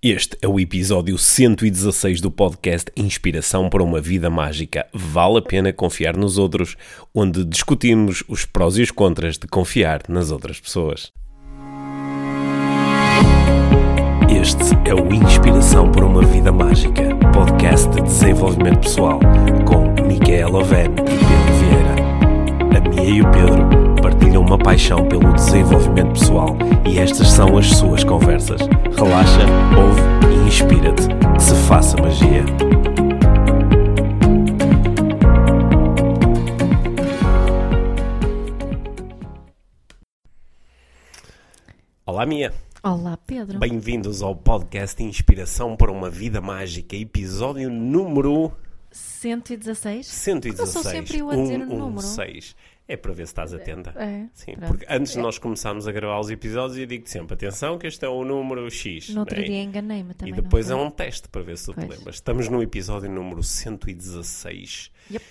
Este é o episódio 116 do podcast Inspiração para uma Vida Mágica. Vale a pena confiar nos outros, onde discutimos os prós e os contras de confiar nas outras pessoas. Este é o Inspiração para uma Vida Mágica, podcast de desenvolvimento pessoal, com Micaela Oven e Pedro Vieira. A Mia e o Pedro partilham uma paixão pelo desenvolvimento pessoal e estas são as suas conversas. Relaxa, ouve e inspira-te. Que se faça magia. Olá, Mia. Olá, Pedro. Bem-vindos ao podcast Inspiração para uma Vida Mágica, episódio número 116? 116. Eu sou sempre eu a dizer o número. 116. É para ver se estás atenta. É, Sim, pronto. porque antes de nós começarmos a gravar os episódios, eu digo sempre: atenção, que este é o número X. No outro é? dia enganei-me também. E depois é um teste para ver se tu te Pois. lembras. Estamos no episódio número 116 foi? Yep.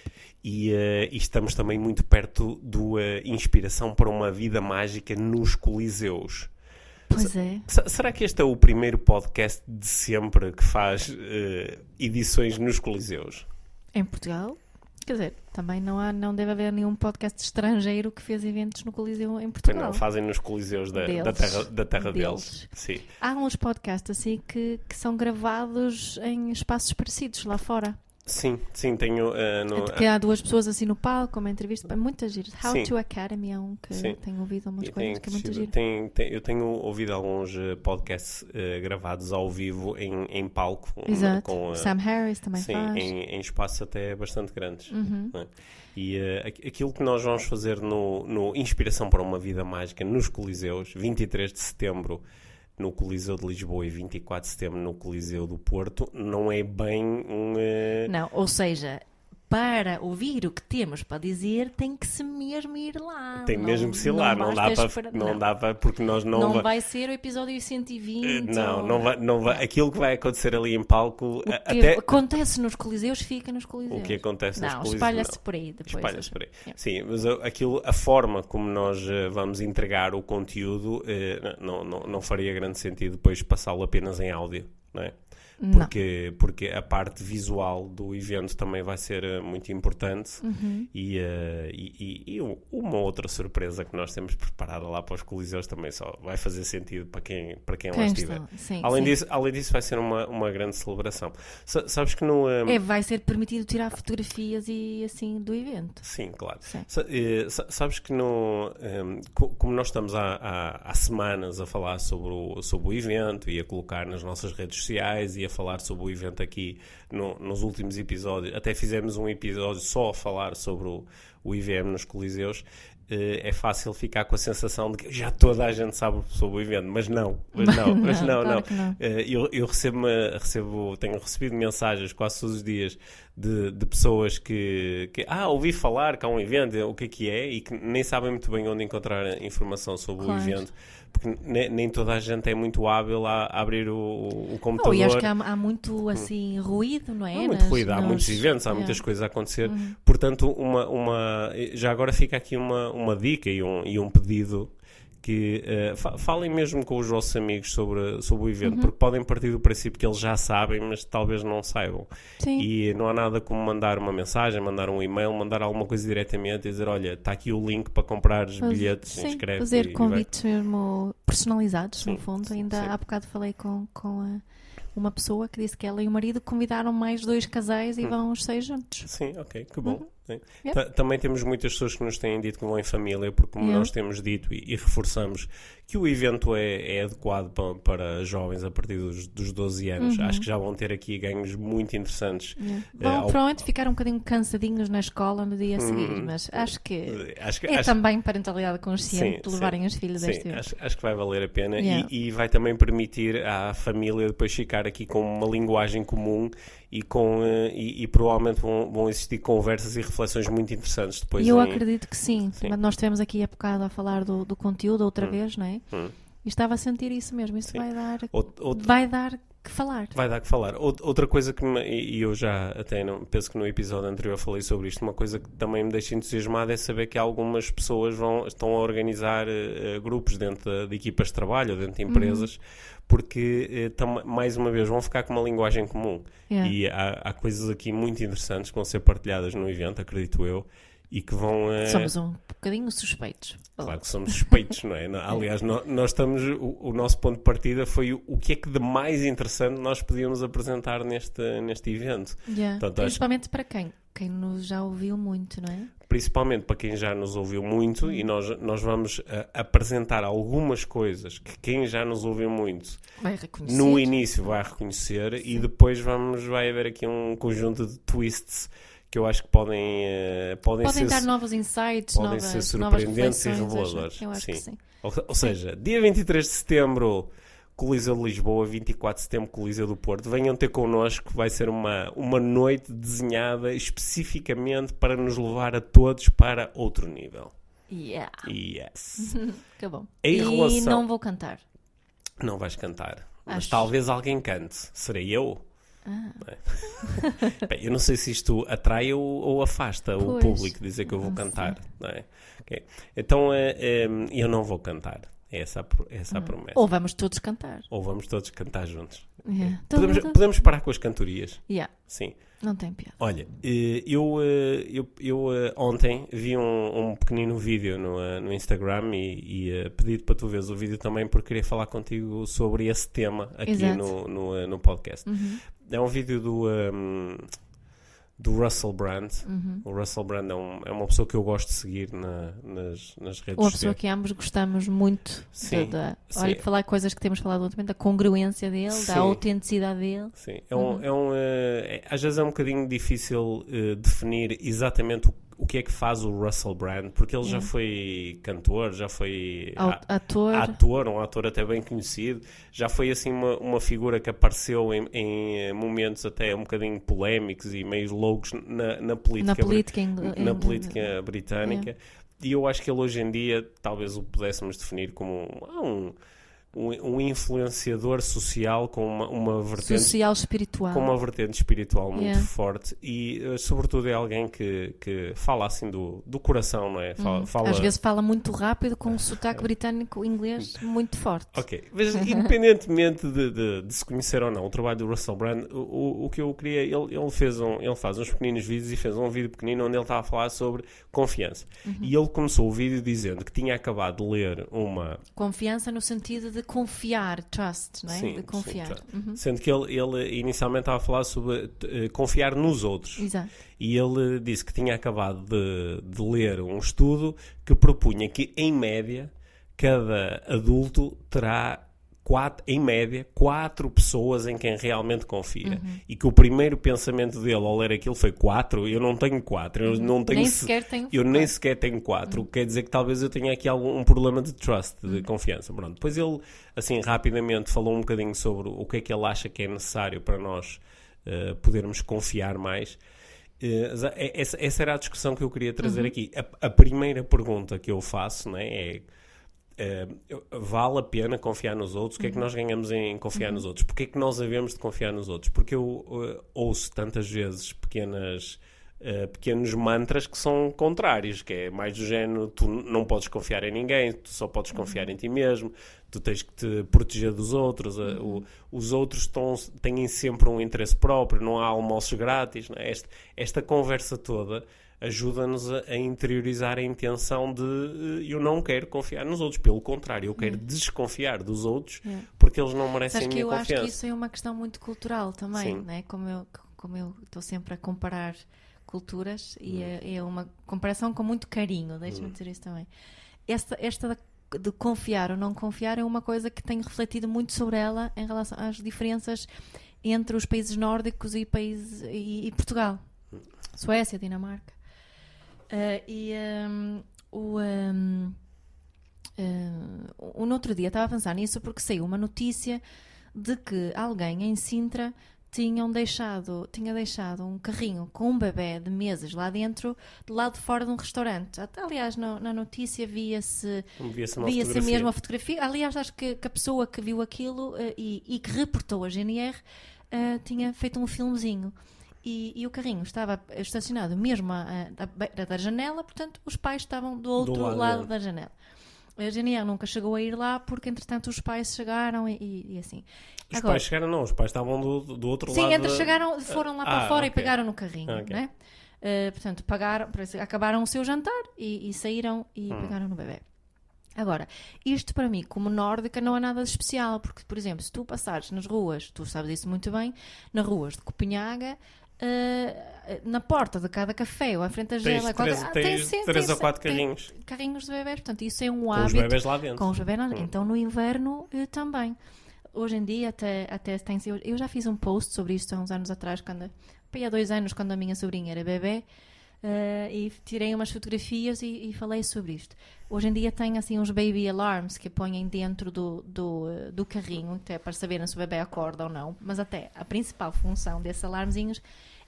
e, eh, e estamos também muito perto do eh, Inspiração para uma Vida Mágica nos Coliseus. Pois é. Se- Será que este é o primeiro podcast de sempre que faz eh, edições nos Coliseus? Em Portugal? Quer dizer, também não, há, não deve haver nenhum podcast estrangeiro que fez eventos no Coliseu em Portugal. não, fazem nos Coliseus da, da Deles. terra, da terra deles. Deles. Sim. Há uns podcasts assim que, que são gravados em espaços parecidos lá fora. Sim, sim, tenho. eh, no, que há duas pessoas assim no palco, uma entrevista. É muito giro. How Sim. to Academy é um que Sim. tenho ouvido umas E coisas que é muito giro. tem- tem- eu tenho ouvido alguns eh, podcasts eh, gravados ao vivo em, em palco. Exato. Com, eh, Sam Harris também sim, faz. em, em espaços até bastante grandes. Uhum. não é? E aqu- aquilo que nós vamos fazer no, no Inspiração para uma Vida Mágica nos Coliseus, 23 de setembro no Coliseu de Lisboa e 24 de setembro no Coliseu do Porto, não é bem um. eh, Não, ou seja, para ouvir o que temos para dizer, tem que se mesmo ir lá. tem Não- mesmo que ser lá, não, dá basta para, esperar- não, dá para, porque nós não, Não, va- vai ser o episódio 120. Não, ou- não vai, não vai, aquilo que vai acontecer ali em palco, O que até acontece nos coliseus, fica nos coliseus. o que acontece nos Não, coliseus, espalha-se não. por aí depois. Espalha-se por aí. Yeah. Sim, mas aquilo, a forma como nós eh, vamos entregar o conteúdo eh, não, não, não faria grande sentido depois passá-lo apenas em áudio, não é? Não. Porque, porque a parte visual do evento também vai ser eh, muito importante Uhum. e, eh, e, e- e um- uma outra surpresa que nós temos preparada lá para os coliseus também só vai fazer sentido para quem, para quem, lá Quem estiver. está? Sim, Além sim. disso, além disso, vai ser uma, uma grande celebração. Sa- sabes que no. eh, É, vai ser permitido tirar fotografias e assim do evento. Sim, claro. Sim. Sa- sa- sabes que no, eh, co- como nós estamos há, há- há semanas a falar sobre o, sobre o evento e a colocar nas nossas redes sociais e a falar sobre o evento aqui no- nos últimos episódios, até fizemos um episódio só a falar sobre o, o IVM nos Coliseus. eh, é fácil ficar com a sensação de que já toda a gente sabe sobre o evento, mas não, mas não, mas não, não. não. Eh, Eu, eu recebo, recebo, tenho recebido mensagens quase todos os dias de, de pessoas que, que, ah, ouvi falar que há um evento, o que é que é, e que nem sabem muito bem onde encontrar informação sobre Claro. o evento, porque ne- nem, toda a gente é muito hábil a, a abrir o, o computador. Oh, e acho que há, há muito assim ruído, não é? Há muito Nas- ruído, há nos- muitos eventos, há é. muitas coisas a acontecer. Portanto, uma, uma, já agora fica aqui uma, uma dica e um, e um pedido que eh, fa- falem mesmo com os vossos amigos sobre, sobre o evento, porque podem partir do princípio que eles já sabem, mas talvez não saibam. Sim. E não há nada como mandar uma mensagem, mandar um e-mail, mandar alguma coisa diretamente e dizer: Olha, está aqui o link para comprar os Faz- bilhetes, sim, inscreve fazer convites mesmo personalizados, no Sim, fundo. sim, Ainda há bocado falei com, com a- uma pessoa que disse que ela e o marido convidaram mais dois casais e Hum. vão os seis juntos. Sim, ok, que bom. Uhum. Yep. Ta- Também temos muitas pessoas que nos têm dito que vão em família, porque como Yeah. nós temos dito e, e reforçamos que o evento é, é adequado para, para jovens a partir dos, dos 12 anos, Uhum. acho que já vão ter aqui ganhos muito interessantes. Eh, Vão ao- provavelmente ficar um bocadinho cansadinhos na escola no dia a seguir, Hum. mas acho que Acho que, é acho- também parentalidade consciente Sim, de levarem sim. os filhos a Sim, este evento. acho, acho que vai valer a pena Yeah. e, e vai também permitir à família depois ficar aqui com uma linguagem comum e, com, eh, e, e provavelmente vão, vão existir conversas e reflexões muito interessantes depois. Eu em- acredito que sim. Sim. Nós tivemos aqui há bocado a falar do, do conteúdo outra Hum. vez, não é? Hum. E estava a sentir isso mesmo. Isso Sim. vai dar, Out- vai dar que falar. Vai dar que falar. Out- Outra coisa que me, e eu já até não, penso que no episódio anterior falei sobre isto, uma coisa que também me deixa entusiasmado é saber que algumas pessoas vão, estão a organizar eh, grupos dentro de, de equipas de trabalho ou dentro de empresas, porque eh, tam- mais uma vez vão ficar com uma linguagem comum. Yeah. E há, há coisas aqui muito interessantes que vão ser partilhadas no evento, acredito eu, e que vão. eh, Somos um bocadinho suspeitos. Claro que somos suspeitos, não é? Aliás, no- nós estamos. O, o nosso ponto de partida foi o, o que é que de mais interessante nós podíamos apresentar neste, neste evento. Yeah. Portanto, acho- Principalmente para quem? Quem nos já ouviu muito, não é? Principalmente para quem já nos ouviu muito, e nós, nós vamos ah, apresentar algumas coisas que quem já nos ouviu muito no início vai reconhecer, e depois vamos, vai haver aqui um conjunto de twists que eu acho que podem, eh, podem, Podem ser. dar novos insights, podem novas, ser surpreendentes e reveladores. Eu acho Sim. que sim. Ou, ou seja, dia 23 de setembro, Coliseu de Lisboa, 24 de setembro, Coliseu do Porto. Venham ter connosco, vai ser uma, uma noite desenhada especificamente para nos levar a todos para outro nível. Yeah. Yes. Que bom. Em e relação- não vou cantar. Não vais cantar, mas Acho. talvez alguém cante. Serei eu? Ah. É? Bem, eu não sei se isto atrai ou, ou afasta o Pois, público dizer que eu vou não cantar. É? Ok. Então eh, eh, eu não vou cantar. É essa é essa a promessa. Ou vamos todos cantar. Ou vamos todos cantar juntos. Yeah. Podemos, podemos parar com as cantorias. Yeah. Sim. Não tem piada. Olha, eh, eu, eh, eu, eu eh, ontem vi um, um pequenino vídeo no, no Instagram e, e pedi-te para tu veres o vídeo também porque queria falar contigo sobre esse tema aqui Exato. no, no, no podcast. Uhum. É um vídeo do, ehm, do Russell Brand. Uhum. O Russell Brand é, um- é uma pessoa que eu gosto de seguir na- nas, nas redes Uma pessoa sociais. que ambos gostamos muito Sim, da, da- sim. olha, falar coisas que temos falado ultimamente, da congruência dele, Sim. da autenticidade dele. Sim, é um, é um, eh, é- às vezes é um bocadinho difícil eh, definir exatamente o, o que é que faz o Russell Brand, porque ele já É. foi cantor, já foi a- ator. ator, um ator até bem conhecido, já foi assim uma, uma figura que apareceu em, em, eh, momentos até um bocadinho polémicos e meio loucos na, na política, na política, na em- política britânica. E eu acho que ele hoje em dia, talvez o pudéssemos definir como um, um, um, um influenciador social com uma, uma vertente social espiritual. com uma vertente espiritual muito Yeah. forte e, eh, sobretudo, é alguém que, que fala assim do, do coração, não é? Fala, Uhum. fala- Às vezes fala muito rápido com um sotaque britânico inglês muito forte. Ok, mas independentemente de, de- de se conhecer ou não o trabalho do Russell Brand, o, o, o que eu queria, ele, ele fez um, ele faz uns pequeninos vídeos e fez um vídeo pequenino onde ele estava a falar sobre confiança. Uhum. E ele começou o vídeo dizendo que tinha acabado de ler uma, Confiança no sentido de confiar, trust, não é? Sim, de confiar. sim. Uhum. sendo que ele, ele inicialmente estava a falar sobre eh, confiar nos outros. Exato. E ele disse que tinha acabado de, de ler um estudo que propunha que, em média, cada adulto terá, quatro, em média, quatro pessoas em quem realmente confia. E que o primeiro pensamento dele ao ler aquilo foi quatro. Eu não tenho quatro. Eu não tenho Nem se- sequer tem. eu nem sequer tenho quatro, o que quer dizer que talvez eu tenha aqui algum um problema de trust, de confiança. Pronto. Depois ele, assim, rapidamente falou um bocadinho sobre o que é que ele acha que é necessário para nós eh, podermos confiar mais. Eh, essa, essa era a discussão que eu queria trazer aqui. A, a primeira pergunta que eu faço né, é. Eh, vale a pena confiar nos outros? O que é que nós ganhamos em confiar nos outros? Porquê é que nós havemos de confiar nos outros? Porque eu eh, ouço tantas vezes pequenas uh, pequenos mantras que são contrários, que é mais do género, tu não podes confiar em ninguém, tu só podes confiar em ti mesmo, tu tens que te proteger dos outros, uh, o- os outros estão, têm sempre um interesse próprio, não há almoços grátis, é? esta, esta conversa toda ajuda-nos a, interiorizar a intenção de uh, eu não quero confiar nos outros, pelo contrário, eu quero desconfiar dos outros Yeah. porque eles não merecem Sabes a que minha eu acho confiança. que isso é uma questão muito cultural também, Sim. né? como eu como eu estou sempre a comparar culturas e Hum. é, é uma comparação com muito carinho, deixa-me dizer isso também. Esta, esta de confiar ou não confiar é uma coisa que tenho refletido muito sobre ela em relação às diferenças entre os países nórdicos e, países, e, e Portugal. Suécia, Dinamarca. Ah, e hum, o, hum, hum, o no outro dia estava a pensar nisso porque saiu uma notícia de que alguém em Sintra tinham deixado, tinha deixado um carrinho com um bebê de meses lá dentro, do lado de fora de um restaurante. Até, aliás, no, na notícia via-se Via-se via mesmo a fotografia. Aliás, acho que, que a pessoa que viu aquilo uh, e, e, que reportou a GNR uh, tinha feito um filmezinho. E, e, o carrinho estava estacionado mesmo à, da janela, portanto, os pais estavam do outro do lado, lado da janela. A GNR nunca chegou a ir lá porque, entretanto, os pais chegaram e, e assim. Os Agora, pais chegaram, não, os pais estavam do, do outro sim, lado. Sim, entre chegaram, foram lá para ah, fora okay. e pegaram no carrinho, okay. né? Uh, portanto, pagaram, acabaram o seu jantar e, e saíram e hum. pegaram no bebê. Agora, isto para mim, como nórdica, não é nada de especial, porque, por exemplo, se tu passares nas ruas, tu sabes isso muito bem, nas ruas de Copenhaga, Uh, na porta de cada café ou à frente da gela. Três, ah, sempre, três ou quatro carrinhos. Carrinhos de bebés, portanto, isso é um com hábito. Com os bebés lá dentro. Com os bebés lá dentro. Hum. Então, no inverno uh, também. Hoje em dia, até, até tem Eu já fiz um post sobre isto há uns anos atrás, quando, há dois anos, quando a minha sobrinha era bebê. Uh, e tirei umas fotografias e, e, falei sobre isto. Hoje em dia tem assim uns baby alarms que põem dentro do, do, do carrinho, até para saberem se o bebê acorda ou não. Mas até a principal função desses alarmezinhos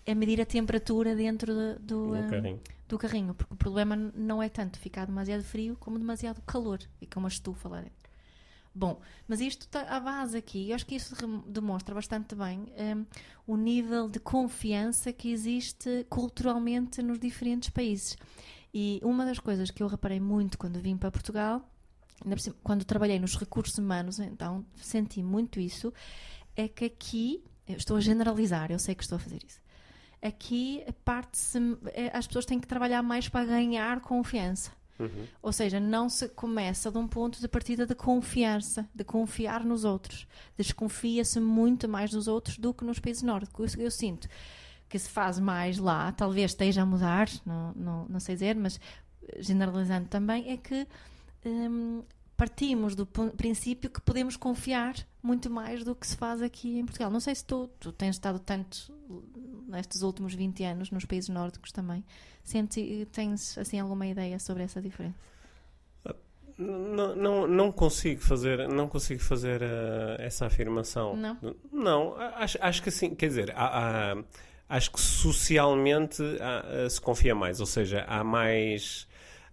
é medir a temperatura dentro de, do, do, carrinho. do carrinho, porque o problema não é tanto ficar demasiado frio como demasiado calor e com uma estufa lá dentro. Bom, mas isto está à base aqui, eu acho que isso demonstra bastante bem um, o nível de confiança que existe culturalmente nos diferentes países. E uma das coisas que eu reparei muito quando vim para Portugal, quando trabalhei nos recursos humanos, então senti muito isso, é que aqui, eu estou a generalizar, eu sei que estou a fazer isso, aqui parte-se, é, as pessoas têm que trabalhar mais para ganhar confiança. Uhum. Ou seja, não se começa de um ponto de partida de confiança, de confiar nos outros. Desconfia-se muito mais dos outros do que nos países nórdicos. Eu, eu sinto que se faz mais lá, talvez esteja a mudar, não, não, não sei dizer, mas generalizando também, é que hum, partimos do princípio que podemos confiar muito mais do que se faz aqui em Portugal. Não sei se tu, tu tens estado tanto nestes últimos 20 anos nos países nórdicos também. Sente, tens assim alguma ideia sobre essa diferença? Não, não, não consigo fazer, não consigo fazer uh, essa afirmação. Não? Não, acho, acho que assim, quer dizer, há, há, acho que socialmente há, uh, se confia mais, ou seja, há mais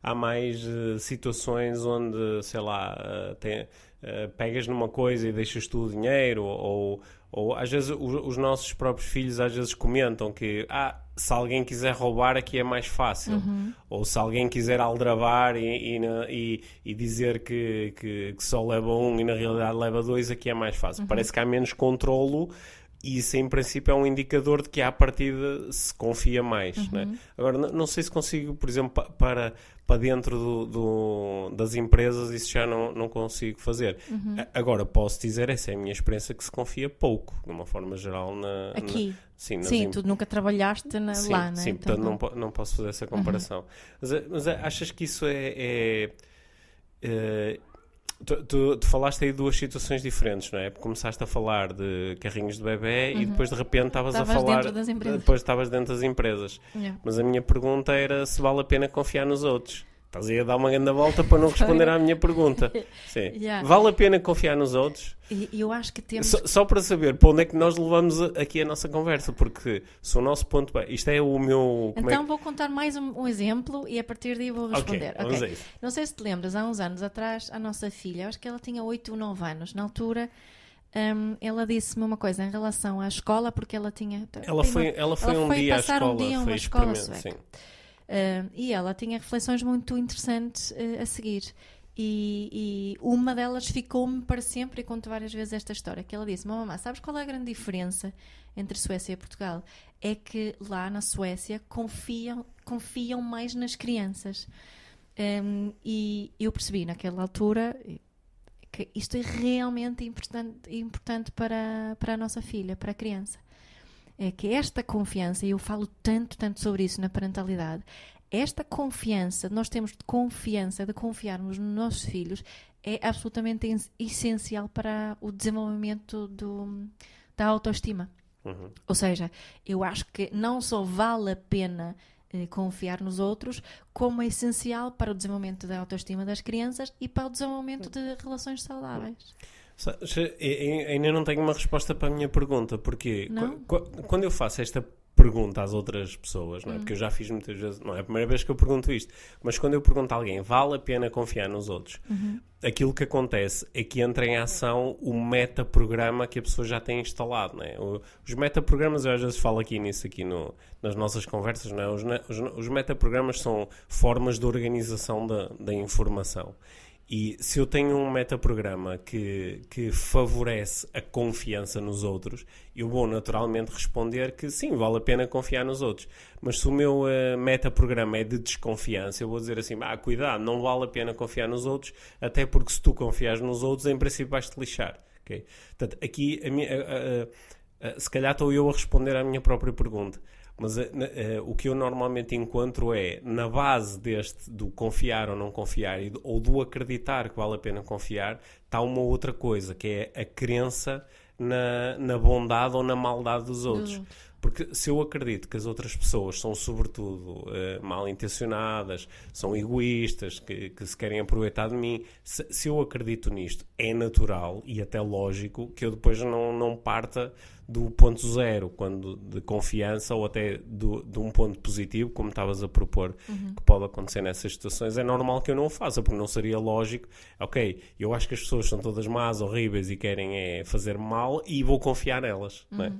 há mais uh, situações onde, sei lá, uh, tem, uh, pegas numa coisa e deixas tu o dinheiro, ou, ou às vezes os, os, nossos próprios filhos às vezes comentam que ah, se alguém quiser roubar aqui é mais fácil, uhum. ou se alguém quiser aldrabar e, e, e, e dizer que, que, que, só leva um e na realidade leva dois, aqui é mais fácil. Uhum. Parece que há menos controlo e isso em princípio é um indicador de que à partida se confia mais. Uhum. Né? Agora, não, sei se consigo, por exemplo, para, para dentro do, do, das empresas, isso já não, não consigo fazer. Uhum. Agora, posso dizer, essa é a minha experiência, que se confia pouco, de uma forma geral. Na, Aqui? Na, sim, sim tu nunca trabalhaste na, sim, lá, né? Sim, então, portanto não, não posso fazer essa comparação. Uhum. Mas, mas achas que isso é, é, é Tu, tu, tu, falaste aí de duas situações diferentes, não é? Começaste a falar de carrinhos de bebê uhum. e depois de repente estavas a falar. Depois estavas dentro das empresas. Yeah. Mas a minha pergunta era se vale a pena confiar nos outros. Estás aí a dar uma grande volta para não responder à minha pergunta. Sim. Yeah. Vale a pena confiar nos outros? Eu acho que temos. Só, só, para saber para onde é que nós levamos aqui a nossa conversa, porque se o nosso ponto. Isto é o meu. É então é... vou contar mais um, um, exemplo e a partir daí vou responder. Okay, vamos okay. Não sei se te lembras, há uns anos atrás, a nossa filha, acho que ela tinha 8 ou 9 anos, na altura. Um, ela disse-me uma coisa em relação à escola, porque ela tinha. Ela foi, ela foi ela um foi dia à escola. Um dia uma escola sueca. Sim. Uh, e ela tinha reflexões muito interessantes uh, a seguir. E, e uma delas ficou-me para sempre e conto várias vezes esta história. Que ela disse: Mamãe, sabes qual é a grande diferença entre Suécia e Portugal? É que lá na Suécia confiam, confiam mais nas crianças. Um, e eu percebi naquela altura que isto é realmente importante, importante para, para a nossa filha, para a criança é que esta confiança, e eu falo tanto, tanto sobre isso na parentalidade, esta confiança, nós temos de confiança, de confiarmos nos nossos filhos, é absolutamente essencial para o desenvolvimento do, da autoestima. Uhum. Ou seja, eu acho que não só vale a pena eh, confiar nos outros, como é essencial para o desenvolvimento da autoestima das crianças e para o desenvolvimento de relações saudáveis. Ainda não tenho uma resposta para a minha pergunta, porque quando eu faço esta pergunta às outras pessoas, não é? Porque eu já fiz muitas vezes, não é a primeira vez que eu pergunto isto, mas quando eu pergunto a alguém, vale a pena confiar nos outros? Aquilo que acontece é que entra em ação o metaprograma que a pessoa já tem instalado, não é? O- Os metaprogramas, eu às vezes falo aqui nisso, aqui no, nas nossas conversas, não é? Os, os, os metaprogramas são formas de organização da, da informação. E se eu tenho um metaprograma que, que favorece a confiança nos outros, eu vou naturalmente responder que sim, vale a pena confiar nos outros. Mas se o meu eh, metaprograma é de desconfiança, eu vou dizer assim: ah, cuidado, não vale a pena confiar nos outros, até porque se tu confias nos outros, em princípio vais-te lixar. ok? Portanto, aqui, a minha- se calhar estou eu a responder à minha própria pergunta. Mas na- eh, o que eu normalmente encontro é, na base deste do confiar ou não confiar, e ou do acreditar que vale a pena confiar, está uma outra coisa, que é a crença na, na bondade ou na maldade dos outros. outros. Porque se eu acredito que as outras pessoas são, sobretudo, eh, mal intencionadas, são egoístas, que, que se querem aproveitar de mim, se, se eu acredito nisto, é natural e até lógico que eu depois não, não parta do ponto zero, quando de confiança ou até do, de um ponto positivo, como estavas a propor que pode acontecer nessas situações. É normal que eu não o faça, porque não seria lógico, ok, eu acho que as pessoas são todas más, horríveis e querem é, fazer mal e vou confiar nelas. Não é?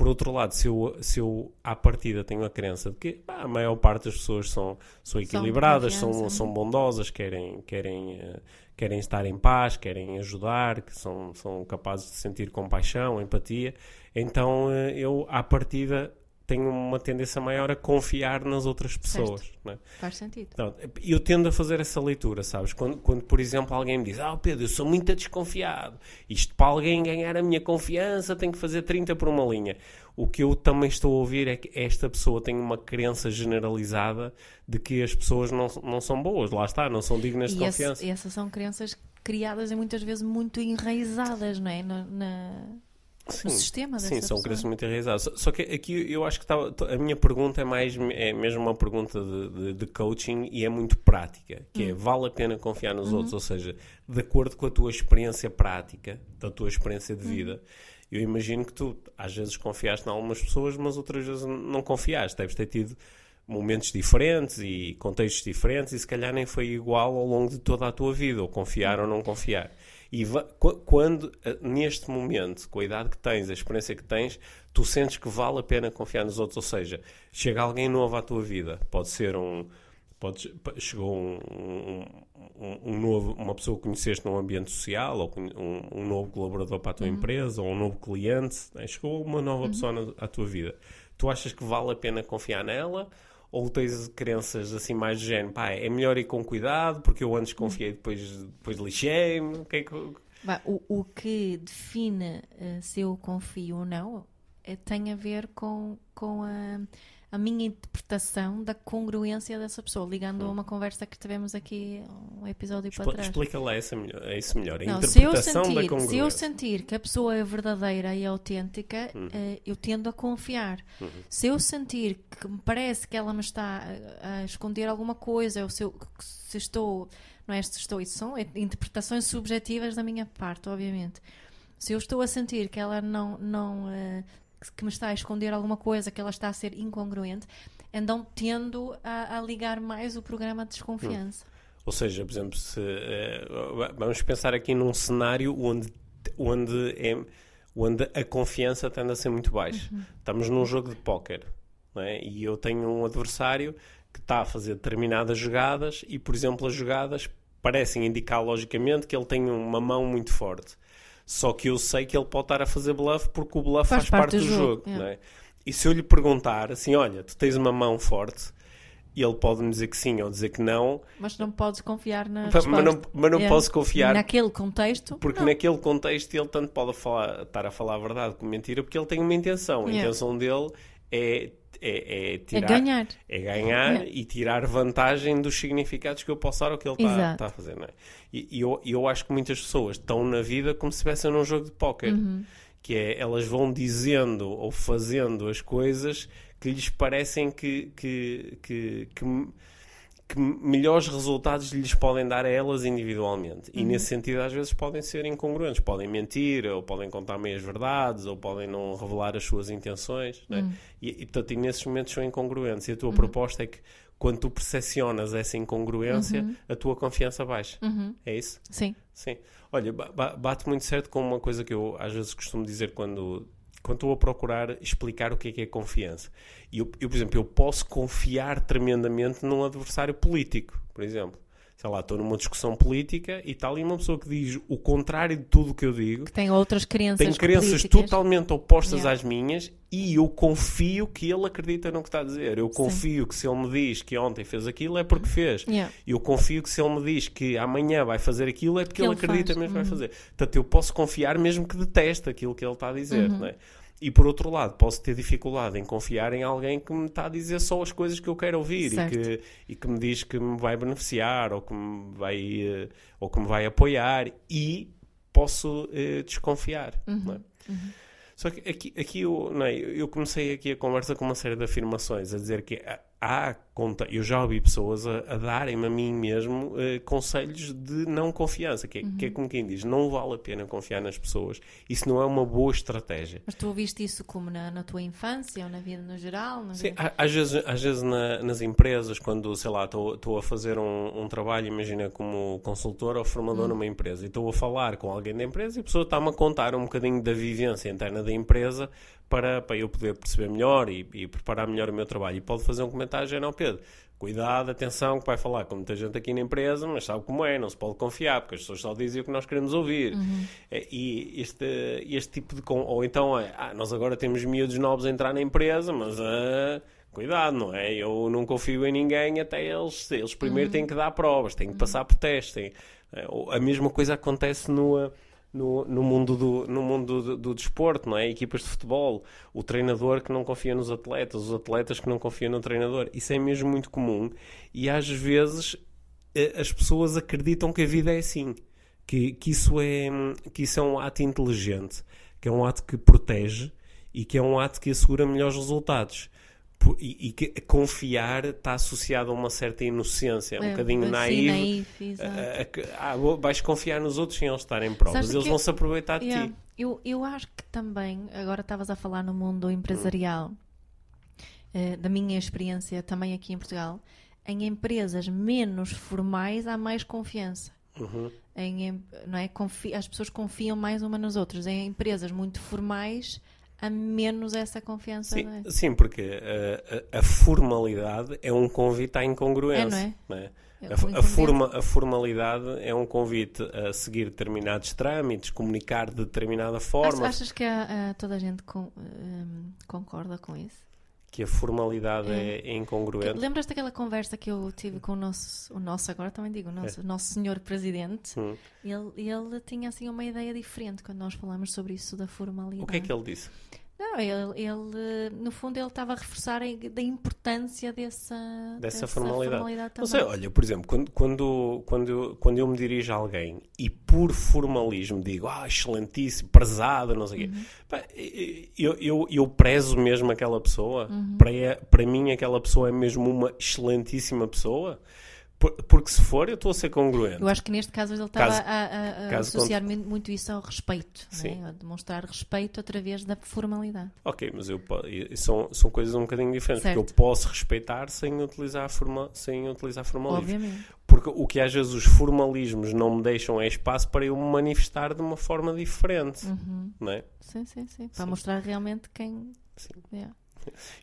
Por outro lado, se eu, se eu à partida tenho a crença de que pá, a maior parte das pessoas são, são equilibradas, são, confiança. são bondosas, querem, querem, eh, querem estar em paz, querem ajudar, que são, são capazes de sentir compaixão, empatia, então eh, eu à partida tenho uma tendência maior a confiar nas outras pessoas. é? Faz sentido. Então, eu tendo a fazer essa leitura, sabes? Quando, quando, por exemplo, alguém me diz: Ah, Pedro, eu sou muito desconfiado. Isto para alguém ganhar a minha confiança tem que fazer 30 por uma linha. O que eu também estou a ouvir é que esta pessoa tem uma crença generalizada de que as pessoas não, não são boas. Lá está, não são dignas de E, esse- confiança. e essas são crenças criadas e muitas vezes muito enraizadas, não é? Na, na- no sistema dessa Sim, são pessoa. crenças muito enraizadas. Só, só que aqui eu acho que estava, a minha pergunta é mais é mesmo uma pergunta de, de- de coaching e é muito prática, que Hum. é vale a pena confiar nos Uhum. outros, ou seja, de acordo com a tua experiência prática, da tua experiência Uhum. de vida. Eu imagino que tu às vezes confiaste em algumas pessoas, mas outras vezes não confiaste. Deves ter tido momentos diferentes e contextos diferentes e se calhar nem foi igual ao longo de toda a tua vida, ou confiar ou não confiar. E quando, eh, neste momento, com a idade que tens, a experiência que tens, tu sentes que vale a pena confiar nos outros, ou seja, chega alguém novo à tua vida, pode ser um. Pode, chegou um, um- um- novo, uma pessoa que conheceste num ambiente social, ou um, um novo colaborador para a tua empresa, ou um novo cliente, né? chegou uma nova pessoa na- à tua vida. Tu achas que vale a pena confiar nela? Ou tens crenças assim mais do género, pá, é melhor ir com cuidado, porque eu antes confiei, depois, depois lixei-me, o que é que... O, o que define eh, se eu confio ou não eh, tem a ver com, com a, a minha interpretação da congruência dessa pessoa, ligando a uma conversa que tivemos aqui um episódio para Expl- trás. Explica lá essa melhor, é isso melhor, a Não, se eu, interpretação da sentir, se eu congruência. sentir que a pessoa é verdadeira e autêntica, eh, eu tendo a confiar. Se eu sentir que me parece que ela me está a, a esconder alguma coisa, ou se, eu, se estou, não é se estou, isso são interpretações subjetivas da minha parte, obviamente. Se eu estou a sentir que ela não, não eh, que me está a esconder alguma coisa, que ela está a ser incongruente, então tendo a, a ligar mais o programa de desconfiança. Ou seja, por exemplo, se, eh, vamos pensar aqui num cenário onde, onde, é, onde a confiança tende a ser muito baixa. Estamos num jogo de póquer é? e eu tenho um adversário que está a fazer determinadas jogadas e, por exemplo, as jogadas parecem indicar logicamente que ele tem uma mão muito forte. Só que eu sei que ele pode estar a fazer bluff porque o bluff faz, Faz parte, do do jogo. jogo, é. não é? E se eu lhe perguntar assim, olha, tu tens uma mão forte, e ele pode me dizer que sim ou dizer que não, Mas não podes confiar na mas resposta. não, mas não É. posso confiar Naquele contexto, porque naquele contexto ele tanto pode falar, estar a falar a verdade como mentira porque ele tem uma intenção. A Yeah. intenção dele é, é, é é tirar, ganhar. é ganhar Yeah. e tirar vantagem dos significados que eu posso dar ao que ele está está a fazer. Não é? E e eu, eu acho que muitas pessoas estão na vida como se estivessem num jogo de póquer. Uhum. Que é, elas vão dizendo ou fazendo as coisas que lhes parecem que, que, que, que, que melhores resultados lhes podem dar a elas individualmente. E nesse sentido, às vezes, podem ser incongruentes. Podem mentir, ou podem contar meias verdades, ou podem não revelar as suas intenções. Né? E, e, portanto, e nesses momentos são incongruentes. E a tua proposta é que quando tu percepcionas essa incongruência, a tua confiança baixa. É isso? Sim. Sim. Olha, ba- ba- bate muito certo com uma coisa que eu às vezes costumo dizer quando, quando estou a procurar explicar o que é que é confiança. Eu, eu, por exemplo, eu posso confiar tremendamente num adversário político, por exemplo. Sei lá, estou numa discussão política e está ali uma pessoa que diz o contrário de tudo o que eu digo, Que tem outras crenças tem crenças políticas. totalmente opostas Yeah. às minhas e eu confio que ele acredita no que está a dizer. Eu confio que se ele me diz que ontem fez aquilo é porque fez. Yeah. Eu confio que se ele me diz que amanhã vai fazer aquilo é porque Que ele ele acredita faz. mesmo que vai Uhum. fazer. Portanto, eu posso confiar mesmo que deteste aquilo que ele está a dizer. Uhum. não é? E por outro lado, posso ter dificuldade em confiar em alguém que me está a dizer só as coisas que eu quero ouvir e que, e que me diz que me vai beneficiar ou que me vai, eh, ou que me vai apoiar e posso eh, desconfiar. Uhum. é? Só que aqui, aqui eu, não é, eu comecei aqui a conversa com uma série de afirmações, a dizer que há, conta, eu já ouvi pessoas a, a darem-me a mim mesmo eh, conselhos de não confiança, que é, que é como quem diz, não vale a pena confiar nas pessoas, isso não é uma boa estratégia. Mas tu ouviste isso como na, na tua infância ou na vida no geral? Na Sim, vida- às vezes, às vezes na- nas empresas, quando, sei lá, estou a fazer um, um trabalho, imagina como consultor ou formador numa empresa, e estou a falar com alguém da empresa e a pessoa está-me a contar um bocadinho da vivência interna da empresa para, para eu poder perceber melhor e, e preparar melhor o meu trabalho. E pode fazer um comentário, já não, Pedro, cuidado, atenção, que vai falar com muita gente aqui na empresa, mas sabe como é, não se pode confiar, porque as pessoas só dizem o que nós queremos ouvir. É, E este, este tipo de... Ou então é, ah, nós agora temos miúdos novos a entrar na empresa, mas... ah, Cuidado, não é? Eu não confio em ninguém até eles. Eles primeiro têm que dar provas, têm que passar por testes. eh, A mesma coisa acontece no, no, no mundo, do, no mundo do, do desporto, não é? Equipas de futebol, o treinador que não confia nos atletas, os atletas que não confiam no treinador. Isso é mesmo muito comum e às vezes eh, as pessoas acreditam que a vida é assim, que, que, isso é, que isso é um ato inteligente, que é um ato que protege e que é um ato que assegura melhores resultados. E, e que confiar está associado a uma certa inocência, um É, bocadinho sim, naive. exato. a- a que- ah, vais confiar nos outros sem eles estarem provas. Sabes Eles vão se aproveitar de Yeah. ti. Eu, eu acho que também, agora estavas a falar no mundo empresarial, eh, da minha experiência também aqui em Portugal, em empresas menos formais há mais confiança. Uhum. Em- não é? Confi- as pessoas confiam mais umas nas outras. Em empresas muito formais há menos essa confiança. Sim, não é? sim, porque uh, a, a formalidade é um convite à incongruência. É, não é? É, A, o a inconveniente- forma- a formalidade é um convite a seguir determinados trâmites, comunicar de determinada forma, Achas, achas que a- a- toda a gente con- ehm, concorda com isso? Que a formalidade É. é, incongruente. Lembras daquela conversa que eu tive com o nosso, o nosso agora também digo, o nosso, o nosso senhor presidente? Hum. Ele, ele tinha assim uma ideia diferente quando nós falamos sobre isso da formalidade. O que é que ele disse? Não, ele, ele, no fundo ele estava a reforçar a, da importância dessa, Dessa formalidade. Não também. sei, olha, por exemplo, quando, quando, quando, eu- quando eu me dirijo a alguém e por formalismo digo, ah, excelentíssimo, prezada, não sei o Uhum. quê, eu, eu, eu prezo mesmo aquela pessoa. Uhum. Para, para mim, aquela pessoa é mesmo uma excelentíssima pessoa. Por- porque se for, eu estou a ser congruente. Eu acho que neste caso ele estava Caso- a, a- a associar mu- muito isso ao respeito, Sim. né? a demonstrar respeito através da formalidade. Ok, mas eu, são, são coisas um bocadinho diferentes. Certo. Porque eu posso respeitar sem utilizar, forma, sem utilizar formalismo. Obviamente. Porque o que às vezes os formalismos não me deixam é espaço para eu me manifestar de uma forma diferente. Uhum. Não é? Sim, sim, sim. Para Sim. mostrar realmente quem. Sim. Yeah.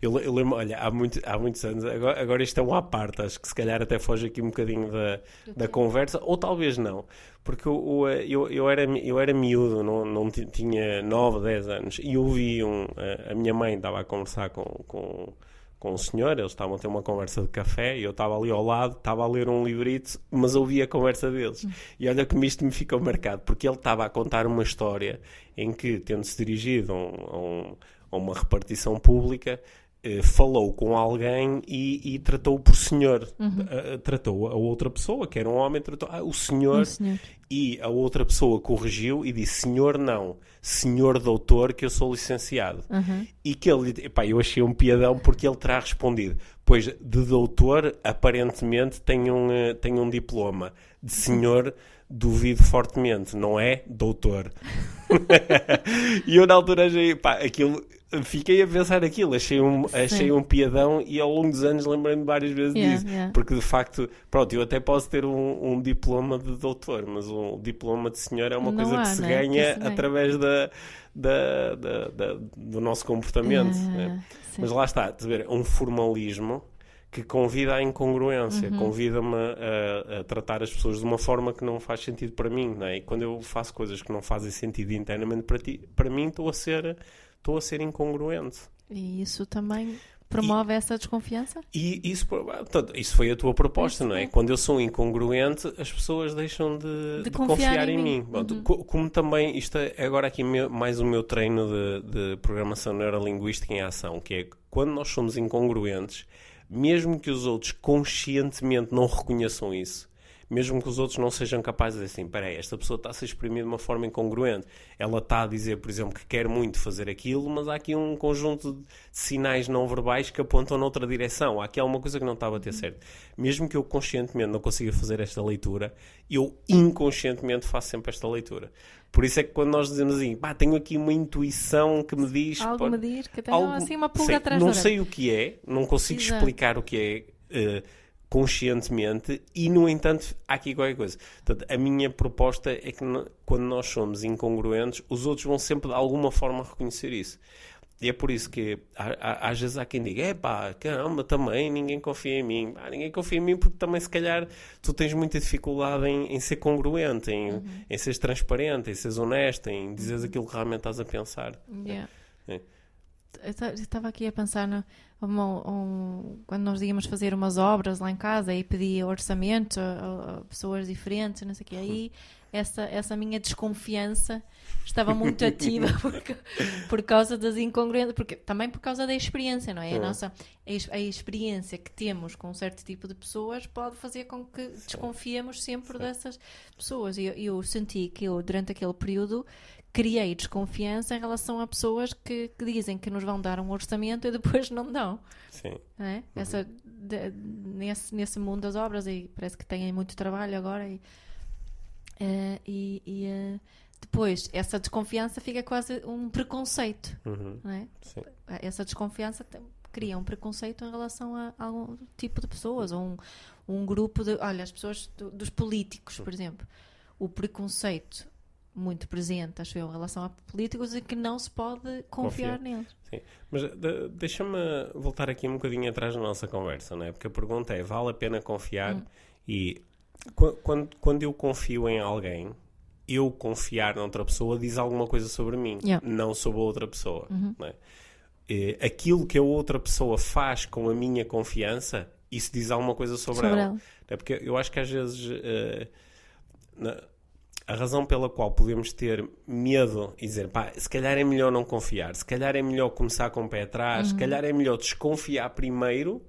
Eu, eu lembro, olha, há, muito, há muitos anos, agora, agora isto é um à parte, acho que se calhar até foge aqui um bocadinho da, da conversa, ou talvez não, porque o- o, eh, eu, eu, era, eu era miúdo, não, não ti- tinha 9, 10 anos, e ouvi um, a, a minha mãe estava a conversar com, com, com um senhor, eles estavam a ter uma conversa de café, e eu estava ali ao lado, estava a ler um livrito, mas ouvi a conversa deles. E olha como isto me ficou marcado, porque ele estava a contar uma história em que, tendo-se dirigido a um- a um a uma repartição pública, eh, falou com alguém e, e tratou por senhor. Uh, tratou a outra pessoa, que era um homem, tratou ah, o senhor, Um senhor. e a outra pessoa corrigiu e disse senhor não, senhor doutor, que eu sou licenciado. Uhum. E que ele, epá, eu achei um piadão porque ele terá respondido, pois de doutor aparentemente tem um, eh, tem um diploma, de senhor duvido fortemente, não é doutor. e eu na altura achei, pá, aquilo, fiquei a pensar aquilo, achei um, achei um piadão e ao longo dos anos lembrei-me várias vezes Yeah, disso. yeah. Porque de facto, pronto, eu até posso ter um, um diploma de doutor, mas um diploma de senhor é uma Não coisa há, que se né? Que ganha se ganha. através da, da, da- da- do nosso comportamento. Ah, né? Mas lá está, um formalismo que convida à incongruência, Uhum. convida-me a, a tratar as pessoas de uma forma que não faz sentido para mim, não é? E quando eu faço coisas que não fazem sentido internamente para ti, para mim estou a ser estou a ser incongruente. E isso também promove essa desconfiança? E isso, portanto, isso foi a tua proposta, Isso não é? é. Quando eu sou incongruente, as pessoas deixam de, de confiar confiar, em em mim. mim. Pronto, Uhum. co- Como também, isto é agora aqui mais o meu treino de, de programação neurolinguística em ação, que é quando nós somos incongruentes, mesmo que os outros conscientemente não reconheçam isso, mesmo que os outros não sejam capazes de dizer assim, peraí, esta pessoa está a se exprimir de uma forma incongruente. Ela está a dizer, por exemplo, que quer muito fazer aquilo, mas há aqui um conjunto de sinais não verbais que apontam noutra direção. Há aqui alguma coisa que não está a bater certo. Mesmo que eu conscientemente não consiga fazer esta leitura, eu inconscientemente faço sempre esta leitura. Por isso é que quando nós dizemos assim, pá, tenho aqui uma intuição que me diz... Algo pá, me diz que tenho algo- assim uma pulga sei, atrás Não sei o que é, não consigo Exato. explicar o que é eh, conscientemente e, no entanto, há aqui qualquer coisa. Portanto, a minha proposta é que quando nós somos incongruentes, os outros vão sempre de alguma forma reconhecer isso. E é por isso que há- há- às vezes há quem diga: é pá, caramba, também ninguém confia em mim. Pá, ninguém confia em mim porque também, se calhar, tu tens muita dificuldade em, em ser congruente, em, Uhum. em seres transparente, em seres honesto, em dizeres aquilo que realmente estás a pensar. Yeah. Eu ta- eu estava aqui a pensar no, uma- um- quando nós íamos fazer umas obras lá em casa e pedia orçamento a, a- pessoas diferentes, não sei o quê. Aí essa, essa minha desconfiança estava muito ativa por, ca- por causa das incongruências, porque, também por causa da experiência, não é? A nossa a experiência que temos com um certo tipo de pessoas pode fazer com que desconfiemos sempre dessas pessoas. E eu, eu senti que eu, durante aquele período, criei desconfiança em relação a pessoas que, que dizem que nos vão dar um orçamento e depois não dão. Sim. não é? Essa, de- nesse, nesse mundo das obras e parece que têm muito trabalho agora e, eh, e, e, eh, depois essa desconfiança fica quase um preconceito, Uhum. é? Sim. Essa desconfiança cria um preconceito em relação a algum tipo de pessoas ou um, um grupo de, olha, as pessoas do- dos políticos, por exemplo, o preconceito muito presente, acho eu, em relação a políticos e que não se pode confiar Confiar. neles. Sim, mas de- deixa-me voltar aqui um bocadinho atrás da nossa conversa, não é? Porque a pergunta é: vale a pena confiar? Hum. E qu- quando, quando eu confio em alguém, eu confiar noutra pessoa diz alguma coisa sobre mim, Yeah. Uhum. não sobre a outra pessoa. não é? E aquilo que a outra pessoa faz com a minha confiança, isso diz alguma coisa sobre, Sobre ela. ela. É porque eu acho que às vezes eh, na- a razão pela qual podemos ter medo e dizer pá, se calhar é melhor não confiar, se calhar é melhor começar com o pé atrás, se calhar é melhor desconfiar primeiro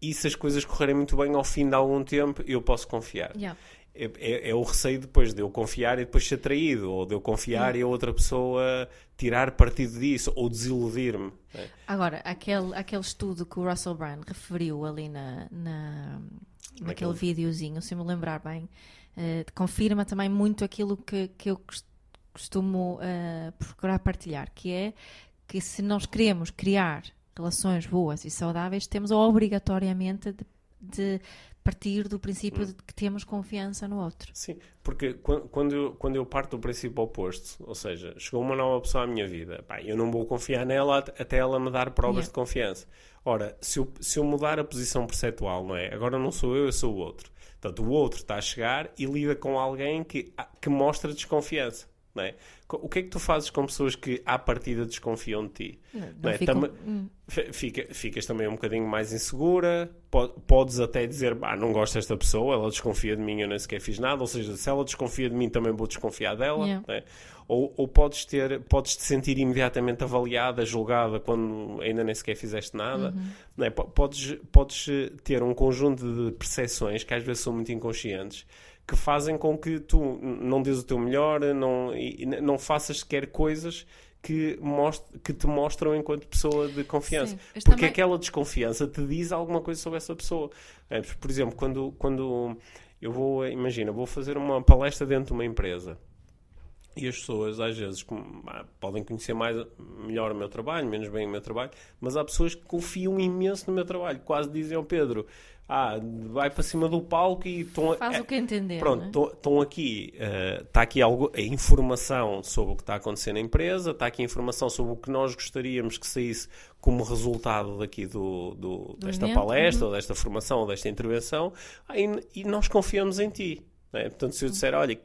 e se as coisas correrem muito bem ao fim de algum tempo eu posso confiar. Yeah. É, é- é o receio depois de eu confiar e depois ser traído, ou de eu confiar e a outra pessoa tirar partido disso, ou desiludir-me. né? Agora, aquele, aquele estudo que o Russell Brand referiu ali na, na, naquele Naquele- videozinho, se me lembrar bem, eh, confirma também muito aquilo que, que eu cos- costumo eh, procurar partilhar, que é que se nós queremos criar relações boas e saudáveis, temos obrigatoriamente de, de partir do princípio de que temos confiança no outro. Sim, porque quan- quando eu, quando eu parto do princípio oposto, ou seja, chegou uma nova pessoa à minha vida, pá, eu não vou confiar nela at- até ela me dar provas Yeah. de confiança. Ora, se eu, se eu mudar a posição perceptual, não é? Agora não sou eu, eu sou o outro. Portanto, o outro está a chegar e lida com alguém que, ah, que mostra desconfiança. Não é? O que é que tu fazes com pessoas que à partida desconfiam de ti? Não, Não é? ficam- Tama- hum, Fica, ficas também um bocadinho mais insegura, po- podes até dizer, ah, não gosto desta pessoa, ela desconfia de mim, eu nem sequer fiz nada, ou seja, se ela desconfia de mim, também vou desconfiar dela, Yeah. né? Ou, ou podes ter, podes te sentir imediatamente avaliada, julgada, quando ainda nem sequer fizeste nada, Uhum. né? Po- podes, podes ter um conjunto de percepções que às vezes são muito inconscientes, que fazem com que tu não dês o teu melhor, não, não faças sequer coisas que, que te mostram enquanto pessoa de confiança. Sim, Porque também- aquela desconfiança te diz alguma coisa sobre essa pessoa. É, Por exemplo, quando, quando eu vou, imagina, vou fazer uma palestra dentro de uma empresa e as pessoas às vezes ah, podem conhecer mais melhor o meu trabalho, menos bem o meu trabalho, mas há pessoas que confiam imenso no meu trabalho, quase dizem ao Pedro, ah, vai para cima do palco e estão Faz é- o que entender. Pronto, é? tô- estão aqui, eh, está aqui algo, a informação sobre o que está a acontecer na empresa, está aqui a informação sobre o que nós gostaríamos que saísse como resultado daqui do, do- Do desta evento, palestra, uhum. ou desta formação, ou desta intervenção, ah, e, e nós confiamos em ti. é? Portanto, se eu disser, olha,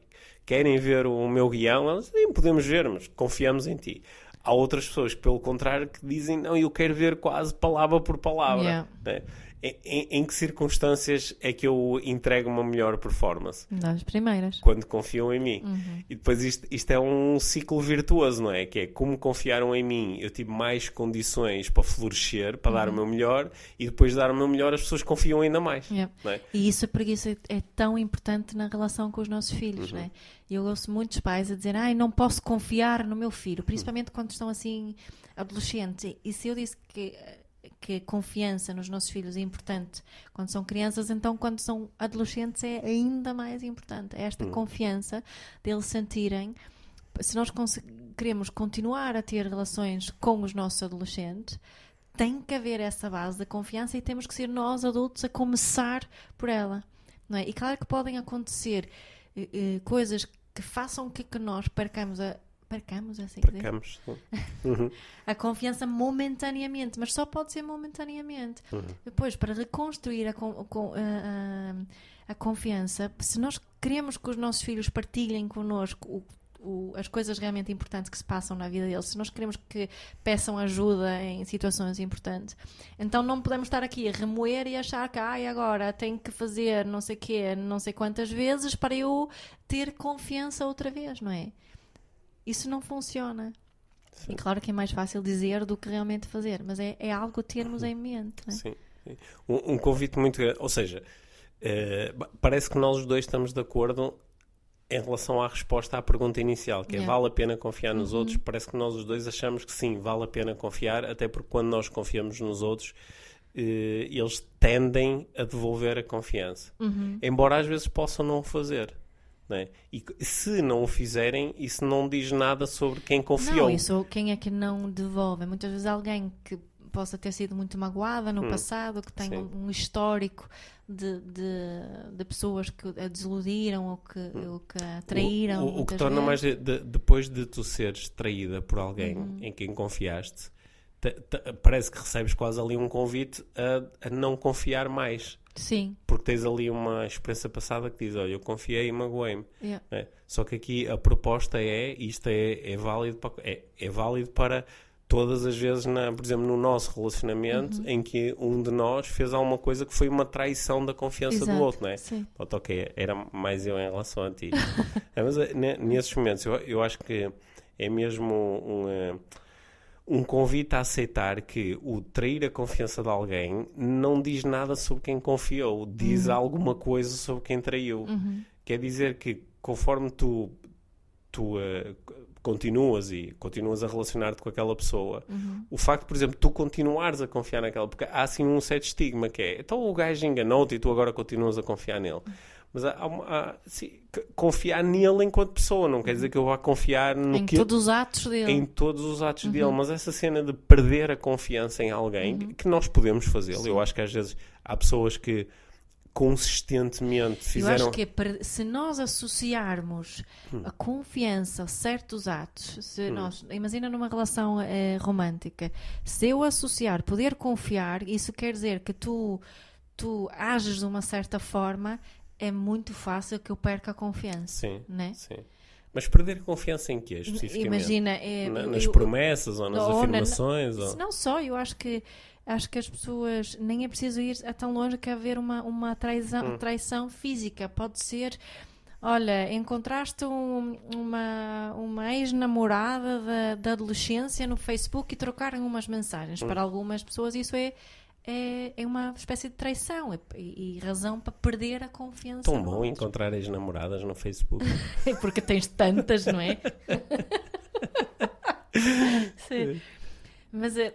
querem ver o meu guião, elas, sim, podemos ver, mas confiamos em ti. Há outras pessoas pelo contrário, que dizem, não, eu quero ver quase palavra por palavra. Yeah. né? Em, em- que circunstâncias é que eu entrego uma melhor performance? Das primeiras. quando confiam em mim. Uhum. E depois isto, isto é um ciclo virtuoso, não é? Que é como confiaram em mim, eu tive mais condições para florescer, para dar o Uhum. meu melhor, e depois de dar o meu melhor, as pessoas confiam ainda mais. Yeah. Não é? E isso, a preguiça é tão importante na relação com os nossos filhos, Uhum. né? Eu ouço muitos pais a dizer, ai, não posso confiar no meu filho, principalmente quando estão assim adolescentes. E se eu disse que que a confiança nos nossos filhos é importante quando são crianças, então quando são adolescentes é ainda mais importante. É esta confiança deles sentirem. Se nós queremos continuar a ter relações com os nossos adolescentes, tem que haver essa base da confiança e temos que ser nós adultos a começar por ela. Não é? E claro que podem acontecer eh, eh, coisas que façam que, que nós percamos a. Percamos, é assim? Percamos. Uhum. a confiança momentaneamente, mas só pode ser momentaneamente. Uhum. Depois, para reconstruir a, a- a- confiança, se nós queremos que os nossos filhos partilhem connosco o- o- as coisas realmente importantes que se passam na vida deles, se nós queremos que peçam ajuda em situações importantes, então não podemos estar aqui a remoer e achar que ai, agora tenho que fazer não sei quê, não sei quantas vezes para eu ter confiança outra vez, não é? Isso não funciona. Sim. E claro que é mais fácil dizer do que realmente fazer, mas é, é algo termos em mente. Não é? Sim. Um, um convite muito grande. Ou seja, eh, parece que nós os dois estamos de acordo em relação à resposta à pergunta inicial, que é. Uhum. vale a pena confiar nos outros? Parece que nós os dois achamos que sim, vale a pena confiar, até porque quando nós confiamos nos outros, eh, eles tendem a devolver a confiança. Uhum. Embora às vezes possam não o fazer. Não é? E se não o fizerem, isso não diz nada sobre quem confiou. Não, isso quem é que não devolve? Muitas vezes alguém que possa ter sido muito magoada no passado, que tem um, um histórico de, de, de pessoas que a desiludiram ou que, ou que a traíram. O, o- o que torna mais. vezes. de- de- depois de tu seres traída por alguém Uhum. em quem confiaste, te- te- parece que recebes quase ali um convite a, a não confiar mais. Sim, Porque tens ali uma experiência passada que diz: Olha, eu confiei e magoei-me. yeah. né? Só que aqui a proposta é: isto é, é, válido, para, é, é válido para todas as vezes, na, por exemplo, no nosso relacionamento, Uhum. em que um de nós fez alguma coisa que foi uma traição da confiança Exato, do outro, não é? Sim. Pronto, ok, era mais eu em relação a ti. É, mas eh, ne- nesses momentos eu, eu acho que é mesmo um, eh, um convite a aceitar que o trair a confiança de alguém não diz nada sobre quem confiou, diz alguma coisa sobre quem traiu. Uhum. Quer dizer que conforme tu, tu eh, continuas e continuas a relacionar-te com aquela pessoa, Uhum. o facto, por exemplo, tu continuares a confiar naquela, porque há assim um certo estigma que é, então o gajo enganou-te e tu agora continuas a confiar nele. Mas há, há há, sim, confiar nele enquanto pessoa, não quer dizer que eu vá confiar no Em que todos os atos dele. em todos os atos Uhum. dele, mas essa cena de perder a confiança em alguém, que nós podemos fazê-lo. Eu acho que às vezes há pessoas que consistentemente Eu fizeram. acho que é para- se nós associarmos Hum. a confiança a certos atos, se nós, imagina numa relação eh, romântica, se eu associar poder confiar, isso quer dizer que tu, tu ages de uma certa forma, é muito fácil que eu perca a confiança. Sim, Né? sim. Mas perder confiança em quê, especificamente? Imagina, é, Na- nas eu- promessas ou nas ou na- afirmações? ou- Não só, eu acho que acho que as pessoas nem é preciso ir a tão longe que haver uma, uma traição, Hum. traição física. Pode ser, olha, encontraste um- uma, uma ex-namorada da, da adolescência no Facebook e trocaram umas mensagens. Hum. Para algumas pessoas isso é, é, é uma espécie de traição é- e, razão para perder a confiança. Tão bom outro. encontrar ex-namoradas no Facebook. Porque tens tantas, não é? Sim. Mas eh,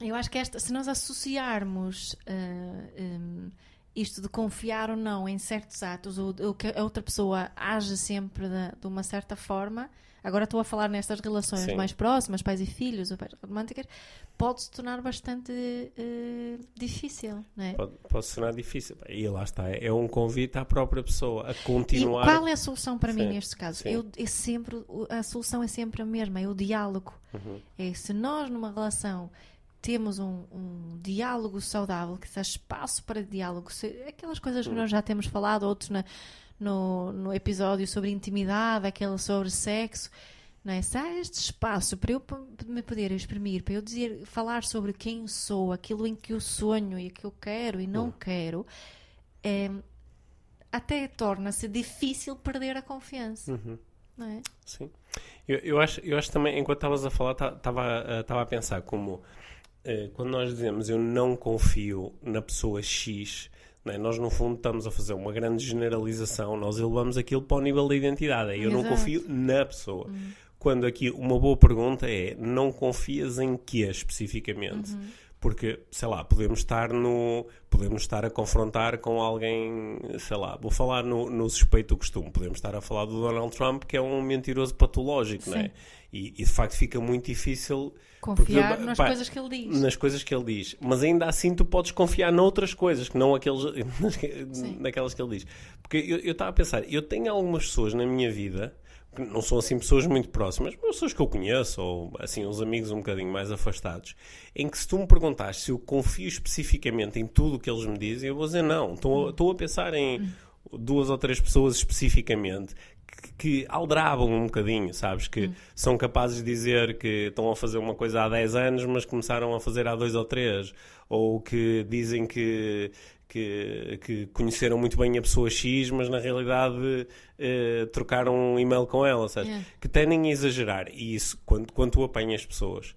eu acho que esta, se nós associarmos eh, em, isto de confiar ou não em certos atos, ou, ou que a outra pessoa age sempre de, de uma certa forma, agora estou a falar nestas relações Sim. mais próximas, pais e filhos, ou pais românticas, pode se tornar bastante eh, difícil, não é? Pode, pode sonar difícil. E lá está, é um convite à própria pessoa a E continuar. qual é a solução para mim Sim, neste caso? Eu, é sempre, a solução é sempre a mesma, é o diálogo. Uhum. É se nós numa relação temos um, um diálogo saudável, que se há espaço para diálogo, se- aquelas coisas que Hum. nós já temos falado, outros na- no, no episódio sobre intimidade, aquele sobre sexo, não é? Se há este espaço para eu me poder exprimir, para eu dizer, falar sobre quem sou, aquilo em que eu sonho e que eu quero e não Hum. quero, é, até torna-se difícil perder a confiança, Uhum. não é? Sim. Eu, eu, acho, eu acho também, enquanto estavas a falar, estava a pensar como eh, quando nós dizemos eu não confio na pessoa X, é? nós no fundo estamos a fazer uma grande generalização, nós elevamos aquilo para o nível da identidade. Eu não Exato. confio na pessoa. Quando aqui uma boa pergunta é não confias em quê especificamente? Porque, sei lá, podemos estar no. Podemos estar a confrontar com alguém, sei lá, vou falar no, no suspeito do costume. Podemos estar a falar do Donald Trump, que é um mentiroso patológico, não é? Sim. E, e de facto fica muito difícil Confiar nas pá, coisas que ele diz. nas coisas que ele diz. Mas ainda assim tu podes confiar noutras coisas, que não aqueles, naquelas que ele diz. Porque eu estava a pensar, eu tenho algumas pessoas na minha vida, que não são assim pessoas muito próximas, mas pessoas que eu conheço, ou assim, uns amigos um bocadinho mais afastados, em que se tu me perguntares se eu confio especificamente em tudo o que eles me dizem, eu vou dizer não. Estou, estou a pensar em duas ou três pessoas especificamente que, aldrabam um bocadinho, sabes? Que são capazes de dizer que estão a fazer uma coisa há 10 anos, mas começaram a fazer há dois ou três. Ou que dizem que, que, que conheceram muito bem a pessoa X, mas na realidade eh, trocaram um e-mail com ela, sabes? Yeah. Que tendem a exagerar. E isso, quando, quando tu apanhas pessoas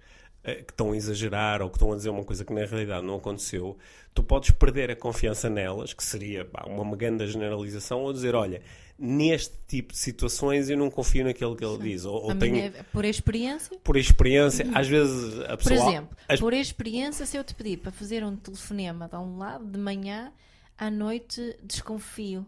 que estão a exagerar ou que estão a dizer uma coisa que na realidade não aconteceu, tu podes perder a confiança nelas, que seria pá, uma grande generalização, ou dizer, olha, neste tipo de situações eu não confio naquilo que ele diz. Ou, ou tenho, minha- por experiência, por experiência, às vezes a por pessoa... exemplo, as- por experiência, se eu te pedir para fazer um telefonema de um lado de manhã, à noite desconfio.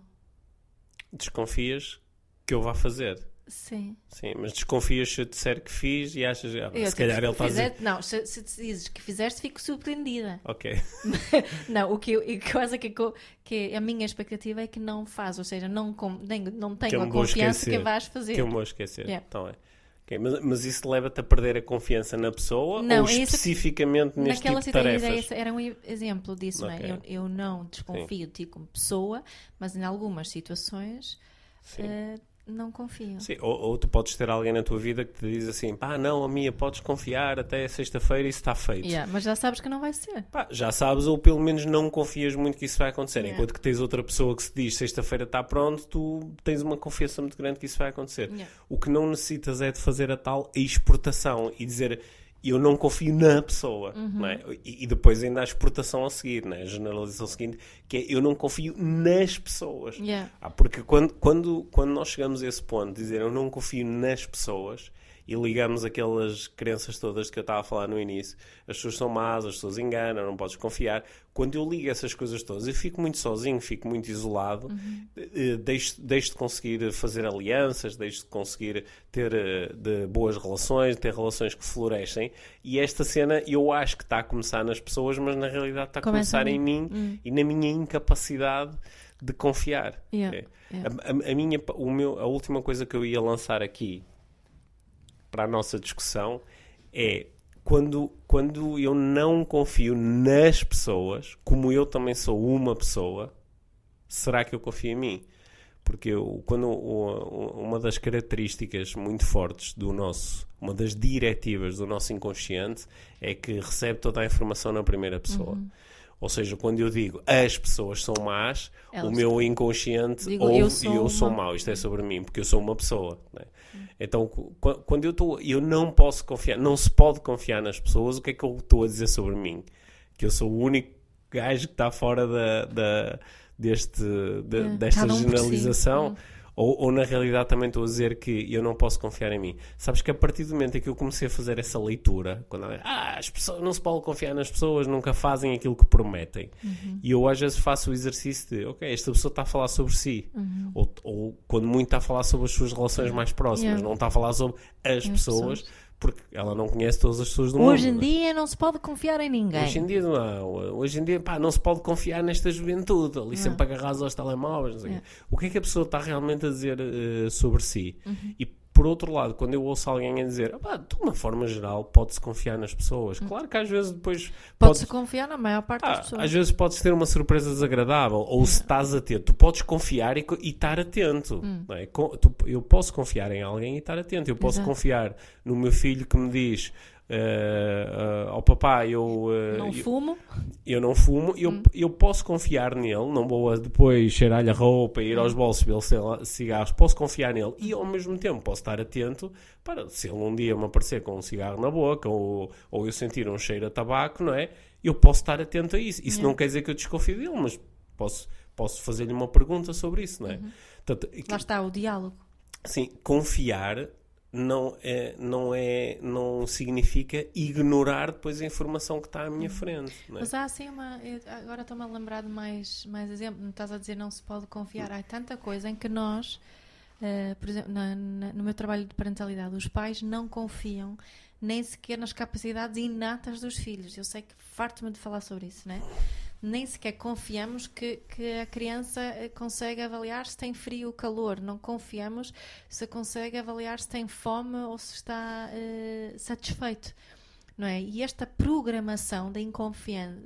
desconfias que eu vá fazer. Sim. Sim, mas desconfias se eu disser que fiz e achas, ah, Eu, se calhar tipo, ele fizer- Não, se, se te dizes que fizeste, fico surpreendida. Ok, Não, o que eu, e que acho que, que a minha expectativa é que não faz, ou seja, não, com, nem, não tenho a confiança que esquecer. vais fazer. que eu me vou esquecer. Yeah. Então é. Ok, Mas, mas isso leva-te a perder a confiança na pessoa Não, ou é isso que- especificamente neste Naquela tipo de situação, tarefas? esse era um exemplo disso, não Ok. é? Eu, eu não desconfio de ti como pessoa, mas em algumas situações Sim. Não confio. Sim, Ou, ou tu podes ter alguém na tua vida que te diz assim: pá, não, a minha podes confiar até sexta-feira e isso está feito. Yeah, mas já sabes que não vai ser. Pá, já sabes, ou pelo menos não confias muito que isso vai acontecer. Yeah. Enquanto que tens outra pessoa que se diz sexta-feira está pronto, tu tens uma confiança muito grande que isso vai acontecer. Yeah. O que não necessitas é de fazer a tal exportação e dizer eu não confio na pessoa. Uhum. É? e, e depois ainda a exportação a seguir, não é? a generalização seguinte, que é eu não confio nas pessoas. Yeah. Ah, porque quando, quando, quando nós chegamos a esse ponto de dizer eu não confio nas pessoas e ligamos aquelas crenças todas que eu estava a falar no início, as pessoas são más, as pessoas enganam, não podes confiar. Quando eu ligo essas coisas todas, eu fico muito sozinho, fico muito isolado, eh, deixo, deixo de conseguir fazer alianças, deixo de conseguir ter eh, de boas relações, ter relações que florescem. E esta cena eu acho que está a começar nas pessoas, mas na realidade está a Começa começar em em mim e na minha incapacidade de confiar. Yeah. Ok? Yeah. A, a- a minha, o meu, a última coisa que eu ia lançar aqui para a nossa discussão é quando, quando eu não confio nas pessoas, como eu também sou uma pessoa, será que eu confio em mim? Porque eu, quando uma das características muito fortes do nosso, uma das diretivas do nosso inconsciente é que recebe toda a informação na primeira pessoa. Uhum. Ou seja, quando eu digo as pessoas são más, Elas- o meu inconsciente Digo, ouve eu e sou eu sou uma- mau. Isto é sobre mim, porque eu sou uma pessoa. né? Então, cu- qu- quando eu estou, eu não posso confiar, não se pode confiar nas pessoas. O que é que eu estou a dizer sobre mim? Que eu sou o único gajo que está fora da, da- deste, de- É, desta um por si. generalização. Hum. Ou, ou na realidade também estou a dizer que eu não posso confiar em mim. Sabes que a partir do momento em que eu comecei a fazer essa leitura, quando ah, as pessoas, não se pode confiar nas pessoas, nunca fazem aquilo que prometem. Uhum. E eu às vezes faço o exercício de, ok, esta pessoa está a falar sobre si. Uhum. Ou, ou quando muito está a falar sobre as suas relações mais próximas, Yeah. não está a falar sobre as, pessoas, pessoas. Porque ela não conhece todas as pessoas do Hoje em mundo. dia não se pode confiar em ninguém. Hoje em dia não. Hoje em dia, pá, não se pode confiar nesta juventude, ali Não. sempre agarrados aos telemóveis. não sei. É. O que é que a pessoa está realmente a dizer eh, sobre si? Uhum. E por outro lado, quando eu ouço alguém a dizer, "Ah, pá, de uma forma geral, pode-se confiar nas pessoas. Claro que às vezes depois Hum. Pode-se podes- confiar na maior parte ah, das pessoas. às vezes podes ter uma surpresa desagradável, ou se estás atento, tu podes confiar e, e estar atento. Hum. é? Eu posso confiar em alguém e estar atento. Eu posso Exato. confiar no meu filho que me diz. Eh, ao papá, eu, eh, Não eu- fumo. eu não fumo, eu, Hum. eu posso confiar nele, não vou depois cheirar-lhe a roupa, ir Hum. aos bolsos ver cigarros, posso confiar nele e ao mesmo tempo posso estar atento para se ele um dia me aparecer com um cigarro na boca ou, ou eu sentir um cheiro a tabaco, não é? Eu posso estar atento a isso. Isso É. não quer dizer que eu desconfio dele, mas posso, posso fazer-lhe uma pergunta sobre isso, não é? Uhum. Portanto, Lá está o diálogo. Sim, confiar não é, não é, não significa ignorar depois a informação que está à minha frente. Não é? Mas há assim uma. Agora estou-me a lembrar de mais, mais exemplo. Estás a dizer não se pode confiar. Há tanta coisa em que nós, eh, por exemplo, na- na- no meu trabalho de parentalidade, os pais não confiam nem sequer nas capacidades inatas dos filhos. Eu sei que farto-me de falar sobre isso, né? Nem sequer confiamos que, que a criança eh, consegue avaliar se tem frio ou calor. Não confiamos se consegue avaliar se tem fome ou se está eh, satisfeito não é? E esta programação da,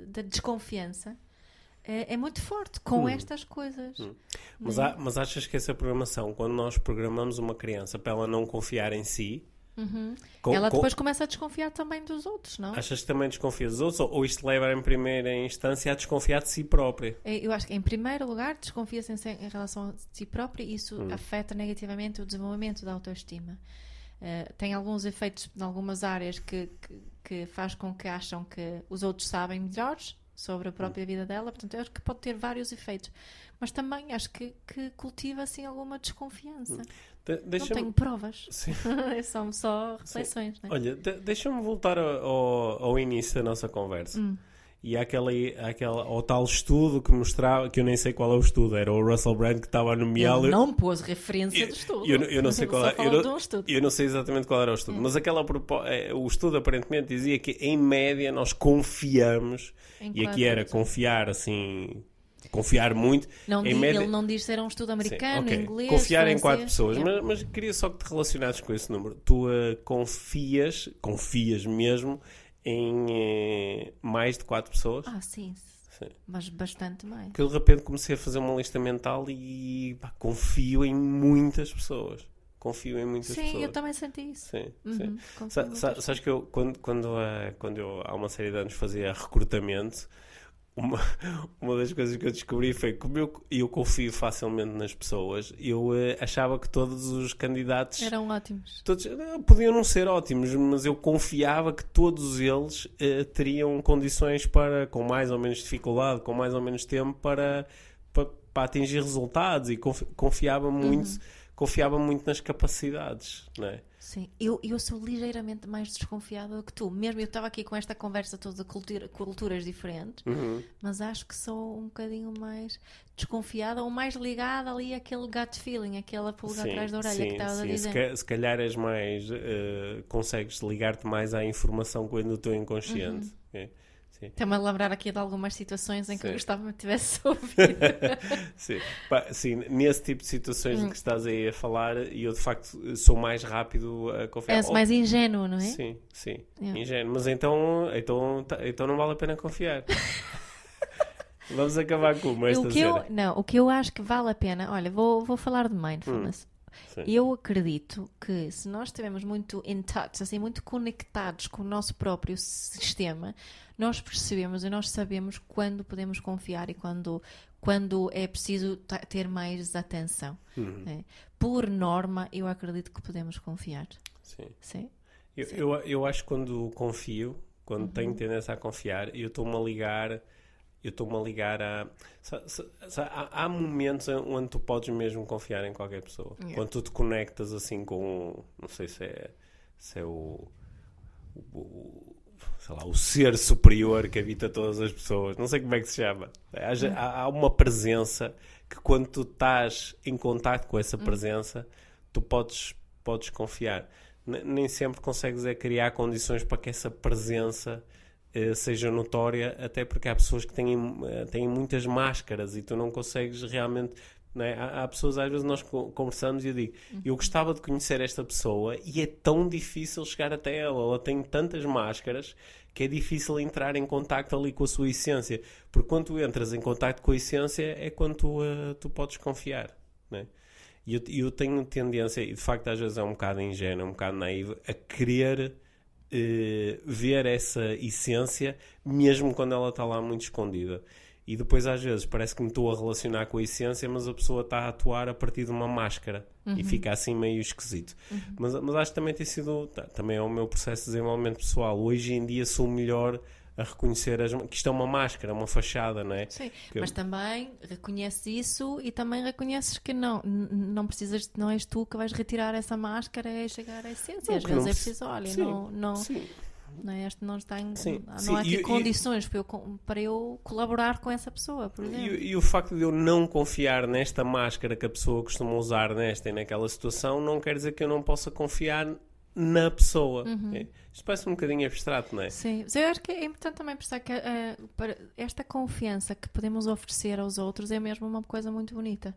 da desconfiança é, é muito forte com Hum. estas coisas. Hum. Mas, é? há- mas achas que essa programação, quando nós programamos uma criança para ela não confiar em si, Uhum. com- Ela com- depois começa a desconfiar também dos outros, não? achas que também desconfia dos outros? Ou, ou isto leva em primeira instância a desconfiar de si própria? É, Eu acho que, em primeiro lugar, desconfia-se em, em relação a si própria e isso Hum. afeta negativamente o desenvolvimento da autoestima. Eh, tem alguns efeitos em algumas áreas que, que, que faz com que acham que os outros sabem melhores sobre a própria vida dela, portanto, eu acho que pode ter vários efeitos. Mas também acho que, que cultiva, assim, alguma desconfiança. De- Não tenho provas. São só reflexões, né? Olha, de- deixa-me voltar ao, ao- início da nossa conversa. Hum. E àquela, àquela, ao tal estudo que mostrava, que eu nem sei qual é o estudo, era o Russell Brand que estava nomeá-lo. Ele não pôs referência Eu- do estudo. eu não- eu não sei qual só é- eu não- um. Eu não sei exatamente qual era o Hum. estudo, mas aquela eh, o estudo aparentemente dizia que em média nós confiamos, Em e aqui era confiar assim, confiar muito. Não em di- média- Ele não diz se era um estudo americano, Sim, ok. inglês. Confiar em quatro pessoas, mas, mas queria só que te relacionasses com esse número. Tu eh, confias, confias mesmo em eh, mais de quatro pessoas? Ah, sim. Sim. Mas bastante mais. Porque eu de repente comecei a fazer uma lista mental e pá, confio em muitas pessoas. Confio em muitas Sim, pessoas. eu também senti isso. Sim, Uhum, sim. Sa- sa- Sabes que eu, quando, quando, eh, quando eu há uma série de anos fazia recrutamento, uma, uma das coisas que eu descobri foi que como eu, eu confio facilmente nas pessoas, eu eh, achava que todos os candidatos Eram ótimos. todos, eh, podiam não ser ótimos, mas eu confiava que todos eles eh, teriam condições para, com mais ou menos dificuldade, com mais ou menos tempo, para, para, para atingir resultados e confi- confiava muito, Uhum. Confiava muito nas capacidades, não é? Sim, eu, eu sou ligeiramente mais desconfiada do que tu. Mesmo eu estava aqui com esta conversa toda de cultura- culturas diferentes, Uhum. mas acho que sou um bocadinho mais desconfiada ou mais ligada ali àquele gut feeling, aquela pulga Sim, atrás da orelha sim, que estavas a sim. dizer. Se, ca- se calhar és mais. eh, consegues ligar-te mais à informação que vem do teu inconsciente. Uhum. É, sim. A lembrar aqui de algumas situações em que Sim. eu gostava que tivesse ouvido. Sim. Pá, sim, nesse tipo de situações Hum. de que estás aí a falar, eu de facto sou mais rápido a confiar. És mais ingênuo, não é? Sim, sim. Yeah. Ingênuo. Mas então, então, tá- então não vale a pena confiar. Vamos acabar com uma esta o que eu, não, o que eu acho que vale a pena, olha, vou, vou falar de mindfulness. Sim. Eu acredito que se nós estivermos muito in touch, assim, muito conectados com o nosso próprio sistema, nós percebemos e nós sabemos quando podemos confiar e quando, quando é preciso ter mais atenção. Uhum. né? Por norma, eu acredito que podemos confiar. Sim. Sim? Eu, eu, eu acho que quando confio, quando Uhum. tenho tendência a confiar, eu estou-me a ligar. Eu estou-me a ligar a. há, momentos onde tu podes mesmo confiar em qualquer pessoa. Yeah. Quando tu te conectas assim com. Não sei se é, se é o- o- sei lá, o ser superior que habita todas as pessoas. Não sei como é que se chama. Há, há- uma presença que quando tu estás em contato com essa presença, tu podes, podes confiar. N- nem sempre consegues é criar condições para que essa presença eh, seja notória, até porque há pessoas que têm, eh, têm muitas máscaras e tu não consegues realmente. Não é? Há, há pessoas, às vezes, nós co- conversamos e eu digo: Eu gostava de conhecer esta pessoa e é tão difícil chegar até ela. Ela tem tantas máscaras que é difícil entrar em contacto ali com a sua essência. Porque quando tu entras em contacto com a essência é quando tu, eh, tu podes confiar. não é? E eu, eu tenho tendência, e de facto às vezes é um bocado ingênuo, um bocado naivo, a querer eh, ver essa essência, mesmo quando ela está lá muito escondida. E depois, às vezes, parece que me estou a relacionar com a essência, mas a pessoa está a atuar a partir de uma máscara e fica assim meio esquisito. Mas, mas acho que também tem sido, tá, também é o meu processo de desenvolvimento pessoal. Hoje em dia sou melhor a reconhecer as, que isto é uma máscara, uma fachada, não é? Sim, Que- mas também reconheces isso e também reconheces que não, não precisas, não és tu que vais retirar essa máscara e chegar à essência. Não, Às que não vezes é preci- preciso, olha, Sim, não, não, Sim, não, é, este não está em, Sim, não sim, há aqui e- e- condições para, eu, para eu colaborar com essa pessoa, por exemplo. E, e o facto de eu não confiar nesta máscara que a pessoa costuma usar nesta e naquela situação não quer dizer que eu não possa confiar na pessoa. É. Isto parece um bocadinho abstrato, não é? Sim, mas eu acho que é importante também pensar que para esta confiança que podemos oferecer aos outros é mesmo uma coisa muito bonita.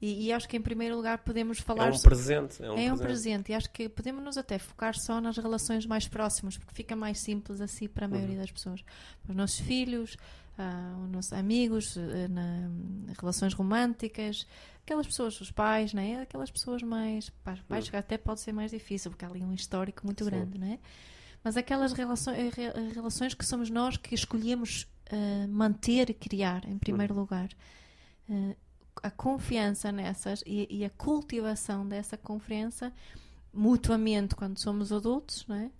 E, e acho que em primeiro lugar podemos É falar um so- presente. É um, É um presente. presente e acho que podemos nos até focar só nas relações mais próximas, porque fica mais simples assim para a maioria das pessoas. Para os nossos filhos, ah, os nossos amigos, eh, na, relações românticas, aquelas pessoas, os pais, né? aquelas pessoas mais. Para os pais até pode ser mais difícil, porque há ali um histórico muito Sim. grande, né? Mas aquelas relações, eh, eh, relações que somos nós que escolhemos eh, manter e criar, em primeiro lugar. Eh, a confiança nessas e, e a cultivação dessa confiança mutuamente quando somos adultos, não é?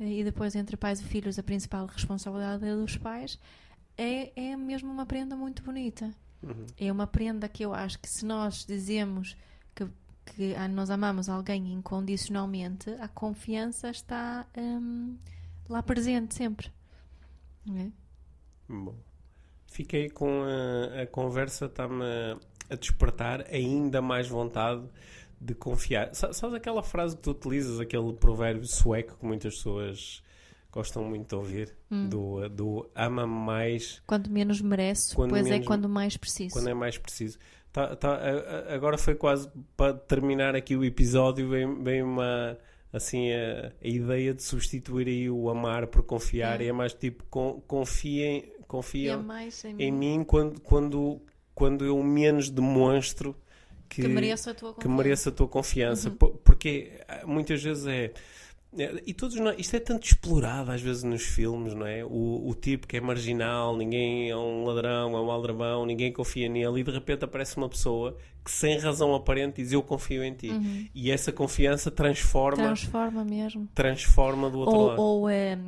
E depois entre pais e filhos a principal responsabilidade é dos pais é, é mesmo uma prenda muito bonita. Uhum. É uma prenda que eu acho que se nós dizemos que, que nós amamos alguém incondicionalmente, a confiança está hum, lá presente sempre. Não é? Bom. Fiquei com a, a conversa, está-me a, a despertar ainda mais vontade de confiar. Sa- Sabes aquela frase que tu utilizas, aquele provérbio sueco que muitas pessoas gostam muito de ouvir? Hum. Do, do ama mais Quando menos mereço, Quando pois menos- é quando mais preciso. quando é mais preciso. Tá- tá, agora foi quase para terminar aqui o episódio, vem, vem uma assim a, a ideia de substituir aí o amar por confiar É. e é mais tipo con- confiem, E é em em mim mim quando, quando, quando eu menos demonstro que, que mereço a tua confiança. mereça a tua confiança. Uhum. Po- Porque ah, muitas vezes é. é- E todos nós, isto é tanto explorado às vezes nos filmes, não é? O, o tipo que é marginal, ninguém é um ladrão, é um aldrabão, ninguém confia nele e de repente aparece uma pessoa que sem razão aparente diz eu confio em ti. Uhum. E essa confiança transforma, Transforma mesmo. transforma do outro Ou, lado. ou eh,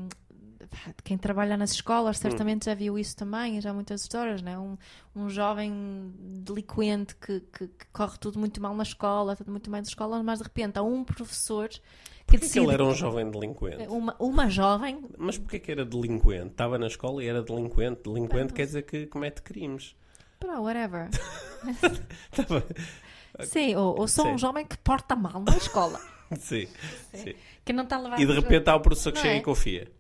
quem trabalha nas escolas certamente já viu isso também, já há muitas histórias, né? um, um jovem delinquente que, que, que corre tudo muito mal na escola, tudo muito mal na escola, mas de repente há um professor que Porquê que decide. ele era um jovem delinquente? uma, uma jovem, Mas porquê que era delinquente? Estava na escola e era delinquente. Delinquente Pá, quer dizer que comete crimes. pá, whatever. Estava- Sim, ou, ou sou Sim. um jovem que porta mal na escola, Sim, sim. que não está a levar E de repente há o professor que Não chega é? e confia.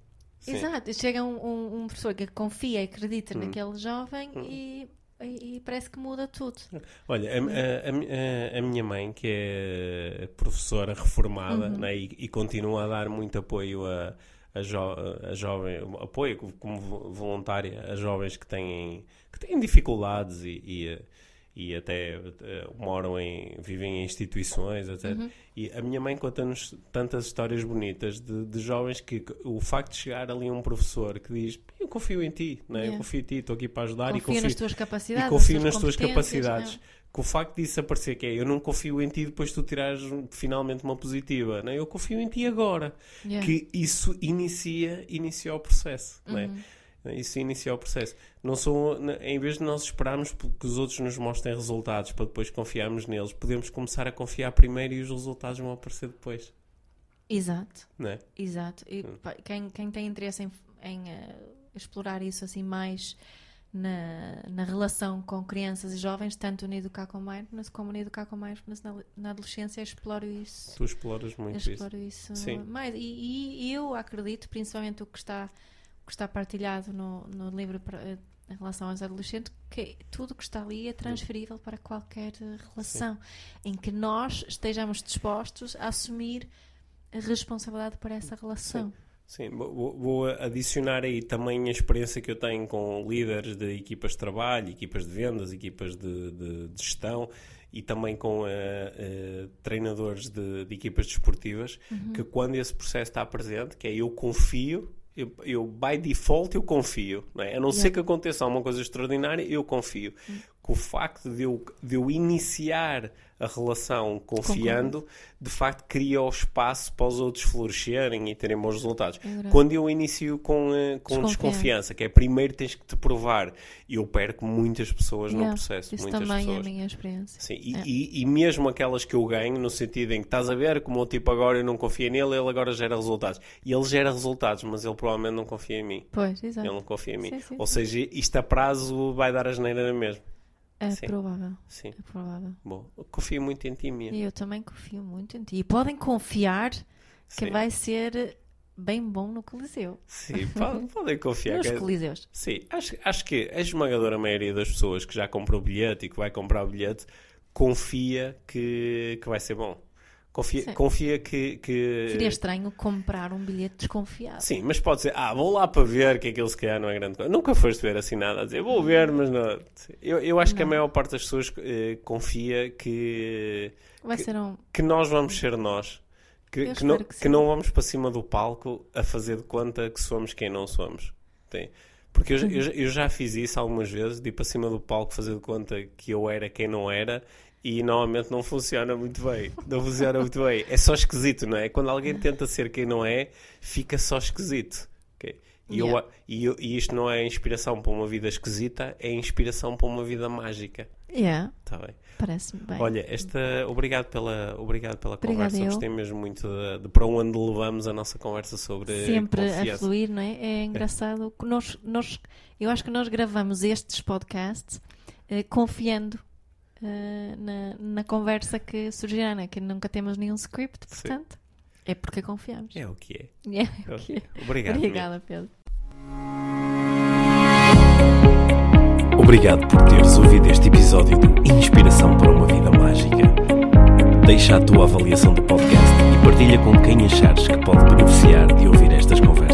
Sim. Exato, chega um, um, um professor que confia e acredita Hum. naquele jovem e, e, e parece que muda tudo. Olha, a, a- a- a minha mãe, que é professora reformada Uhum. né, e, e continua a dar muito apoio a, a, jo a jovem, apoio como voluntária a jovens que têm, que têm dificuldades e, e, até uh, moram em, vivem em instituições, etc. Uhum. E a minha mãe conta-nos tantas histórias bonitas de, de, jovens que o facto de chegar ali um professor que diz eu confio em ti, né? Yeah. eu confio em ti, estou aqui para ajudar confio e confio nas tuas capacidades, e confio nas tuas capacidades. Né? que o facto disso aparecer que é eu não confio em ti depois tu tirares finalmente uma positiva, não é? eu confio em ti agora. Yeah. Que isso inicia, inicia o processo, uhum. é? Uhum. Isso inicia o processo. Não são, em vez de nós esperarmos que os outros nos mostrem resultados para depois confiarmos neles, podemos começar a confiar primeiro e os resultados vão aparecer depois. Exato. É? Exato. E, hum. quem, quem tem interesse em, em uh, explorar isso assim mais na, na relação com crianças e jovens, tanto no Educar com Mindfulness como no Educar com Mindfulness na, na adolescência, exploro isso. Tu exploras muito exploro isso. isso Sim. mais. E, e, eu acredito, principalmente o que está, que está partilhado no, no livro eh, em relação aos adolescentes, que tudo que está ali é transferível para qualquer relação Sim. em que nós estejamos dispostos a assumir a responsabilidade por essa relação. Sim. Sim, vou, vou, adicionar aí também a experiência que eu tenho com líderes de equipas de trabalho, equipas de vendas, equipas de, de, de gestão e também com uh, uh, treinadores de, de, equipas desportivas, uhum. que quando esse processo está presente, que é eu confio, eu, eu by default eu confio, não é? a não ser que aconteça alguma coisa extraordinária, eu confio. Que o facto de eu, de eu iniciar a relação confiando, Concordo. de facto cria o espaço para os outros florescerem e terem bons resultados. É Quando eu inicio com, uh, com desconfiança, que é primeiro tens que te provar, eu perco muitas pessoas yeah, no processo. Isso muitas também pessoas. é a minha experiência. Sim, e, é. e, e, mesmo aquelas que eu ganho, no sentido em que estás a ver como o tipo agora eu não confio nele, ele agora gera resultados. E ele gera resultados, mas ele provavelmente não confia em mim. Pois, exato. Ele não confia em mim. Sim, sim, Ou seja, isto a prazo vai dar a geneira mesmo. É Sim. provável. Sim. É provável. Bom, confio muito em ti, minha. E eu também confio muito em ti. E podem confiar que Sim. vai ser bem bom no Coliseu. Sim, podem confiar. Nos que... É- Coliseus. Sim, acho, acho que a esmagadora maioria das pessoas que já comprou o bilhete e que vai comprar o bilhete confia que, que vai ser bom. Confia, confia que, que, Seria estranho comprar um bilhete desconfiado. Sim, mas pode ser, ah, vou lá para ver que aquilo se calhar não é grande coisa. Nunca foste ver assim nada a dizer, vou ver, mas não. Eu, eu acho não. que a maior parte das pessoas eh, confia que, Vai que, ser um... que nós vamos ser nós. Que, que não, que, que, não vamos para cima do palco a fazer de conta que somos quem não somos. Tem. Porque eu, eu, eu, já fiz isso algumas vezes, de ir para cima do palco fazer de conta que eu era quem não era e normalmente não funciona muito bem. Não funciona muito bem. É só esquisito, não é? Quando alguém tenta ser quem não é, fica só esquisito. Okay? E, yeah. eu, e, eu, e, isto não é inspiração para uma vida esquisita, é inspiração para uma vida mágica. Yeah. Tá bem. Parece-me bem. Olha, esta, obrigado pela, obrigado pela conversa. Eu. Gostei mesmo muito de, de, para onde levamos a nossa conversa sobre Sempre confiança. a fluir, não é? É engraçado. Nós, nós, eu acho que nós gravamos estes podcasts eh, confiando uh, na, na conversa que surgirá, né? que nunca temos nenhum script, portanto, Sim. é porque confiamos. É o que é. É, é o que é. Obrigado. Obrigada, Pedro. Obrigado por teres ouvido este episódio de Inspiração para uma Vida Mágica. Deixa a tua avaliação do podcast e partilha com quem achares que pode beneficiar de ouvir estas conversas.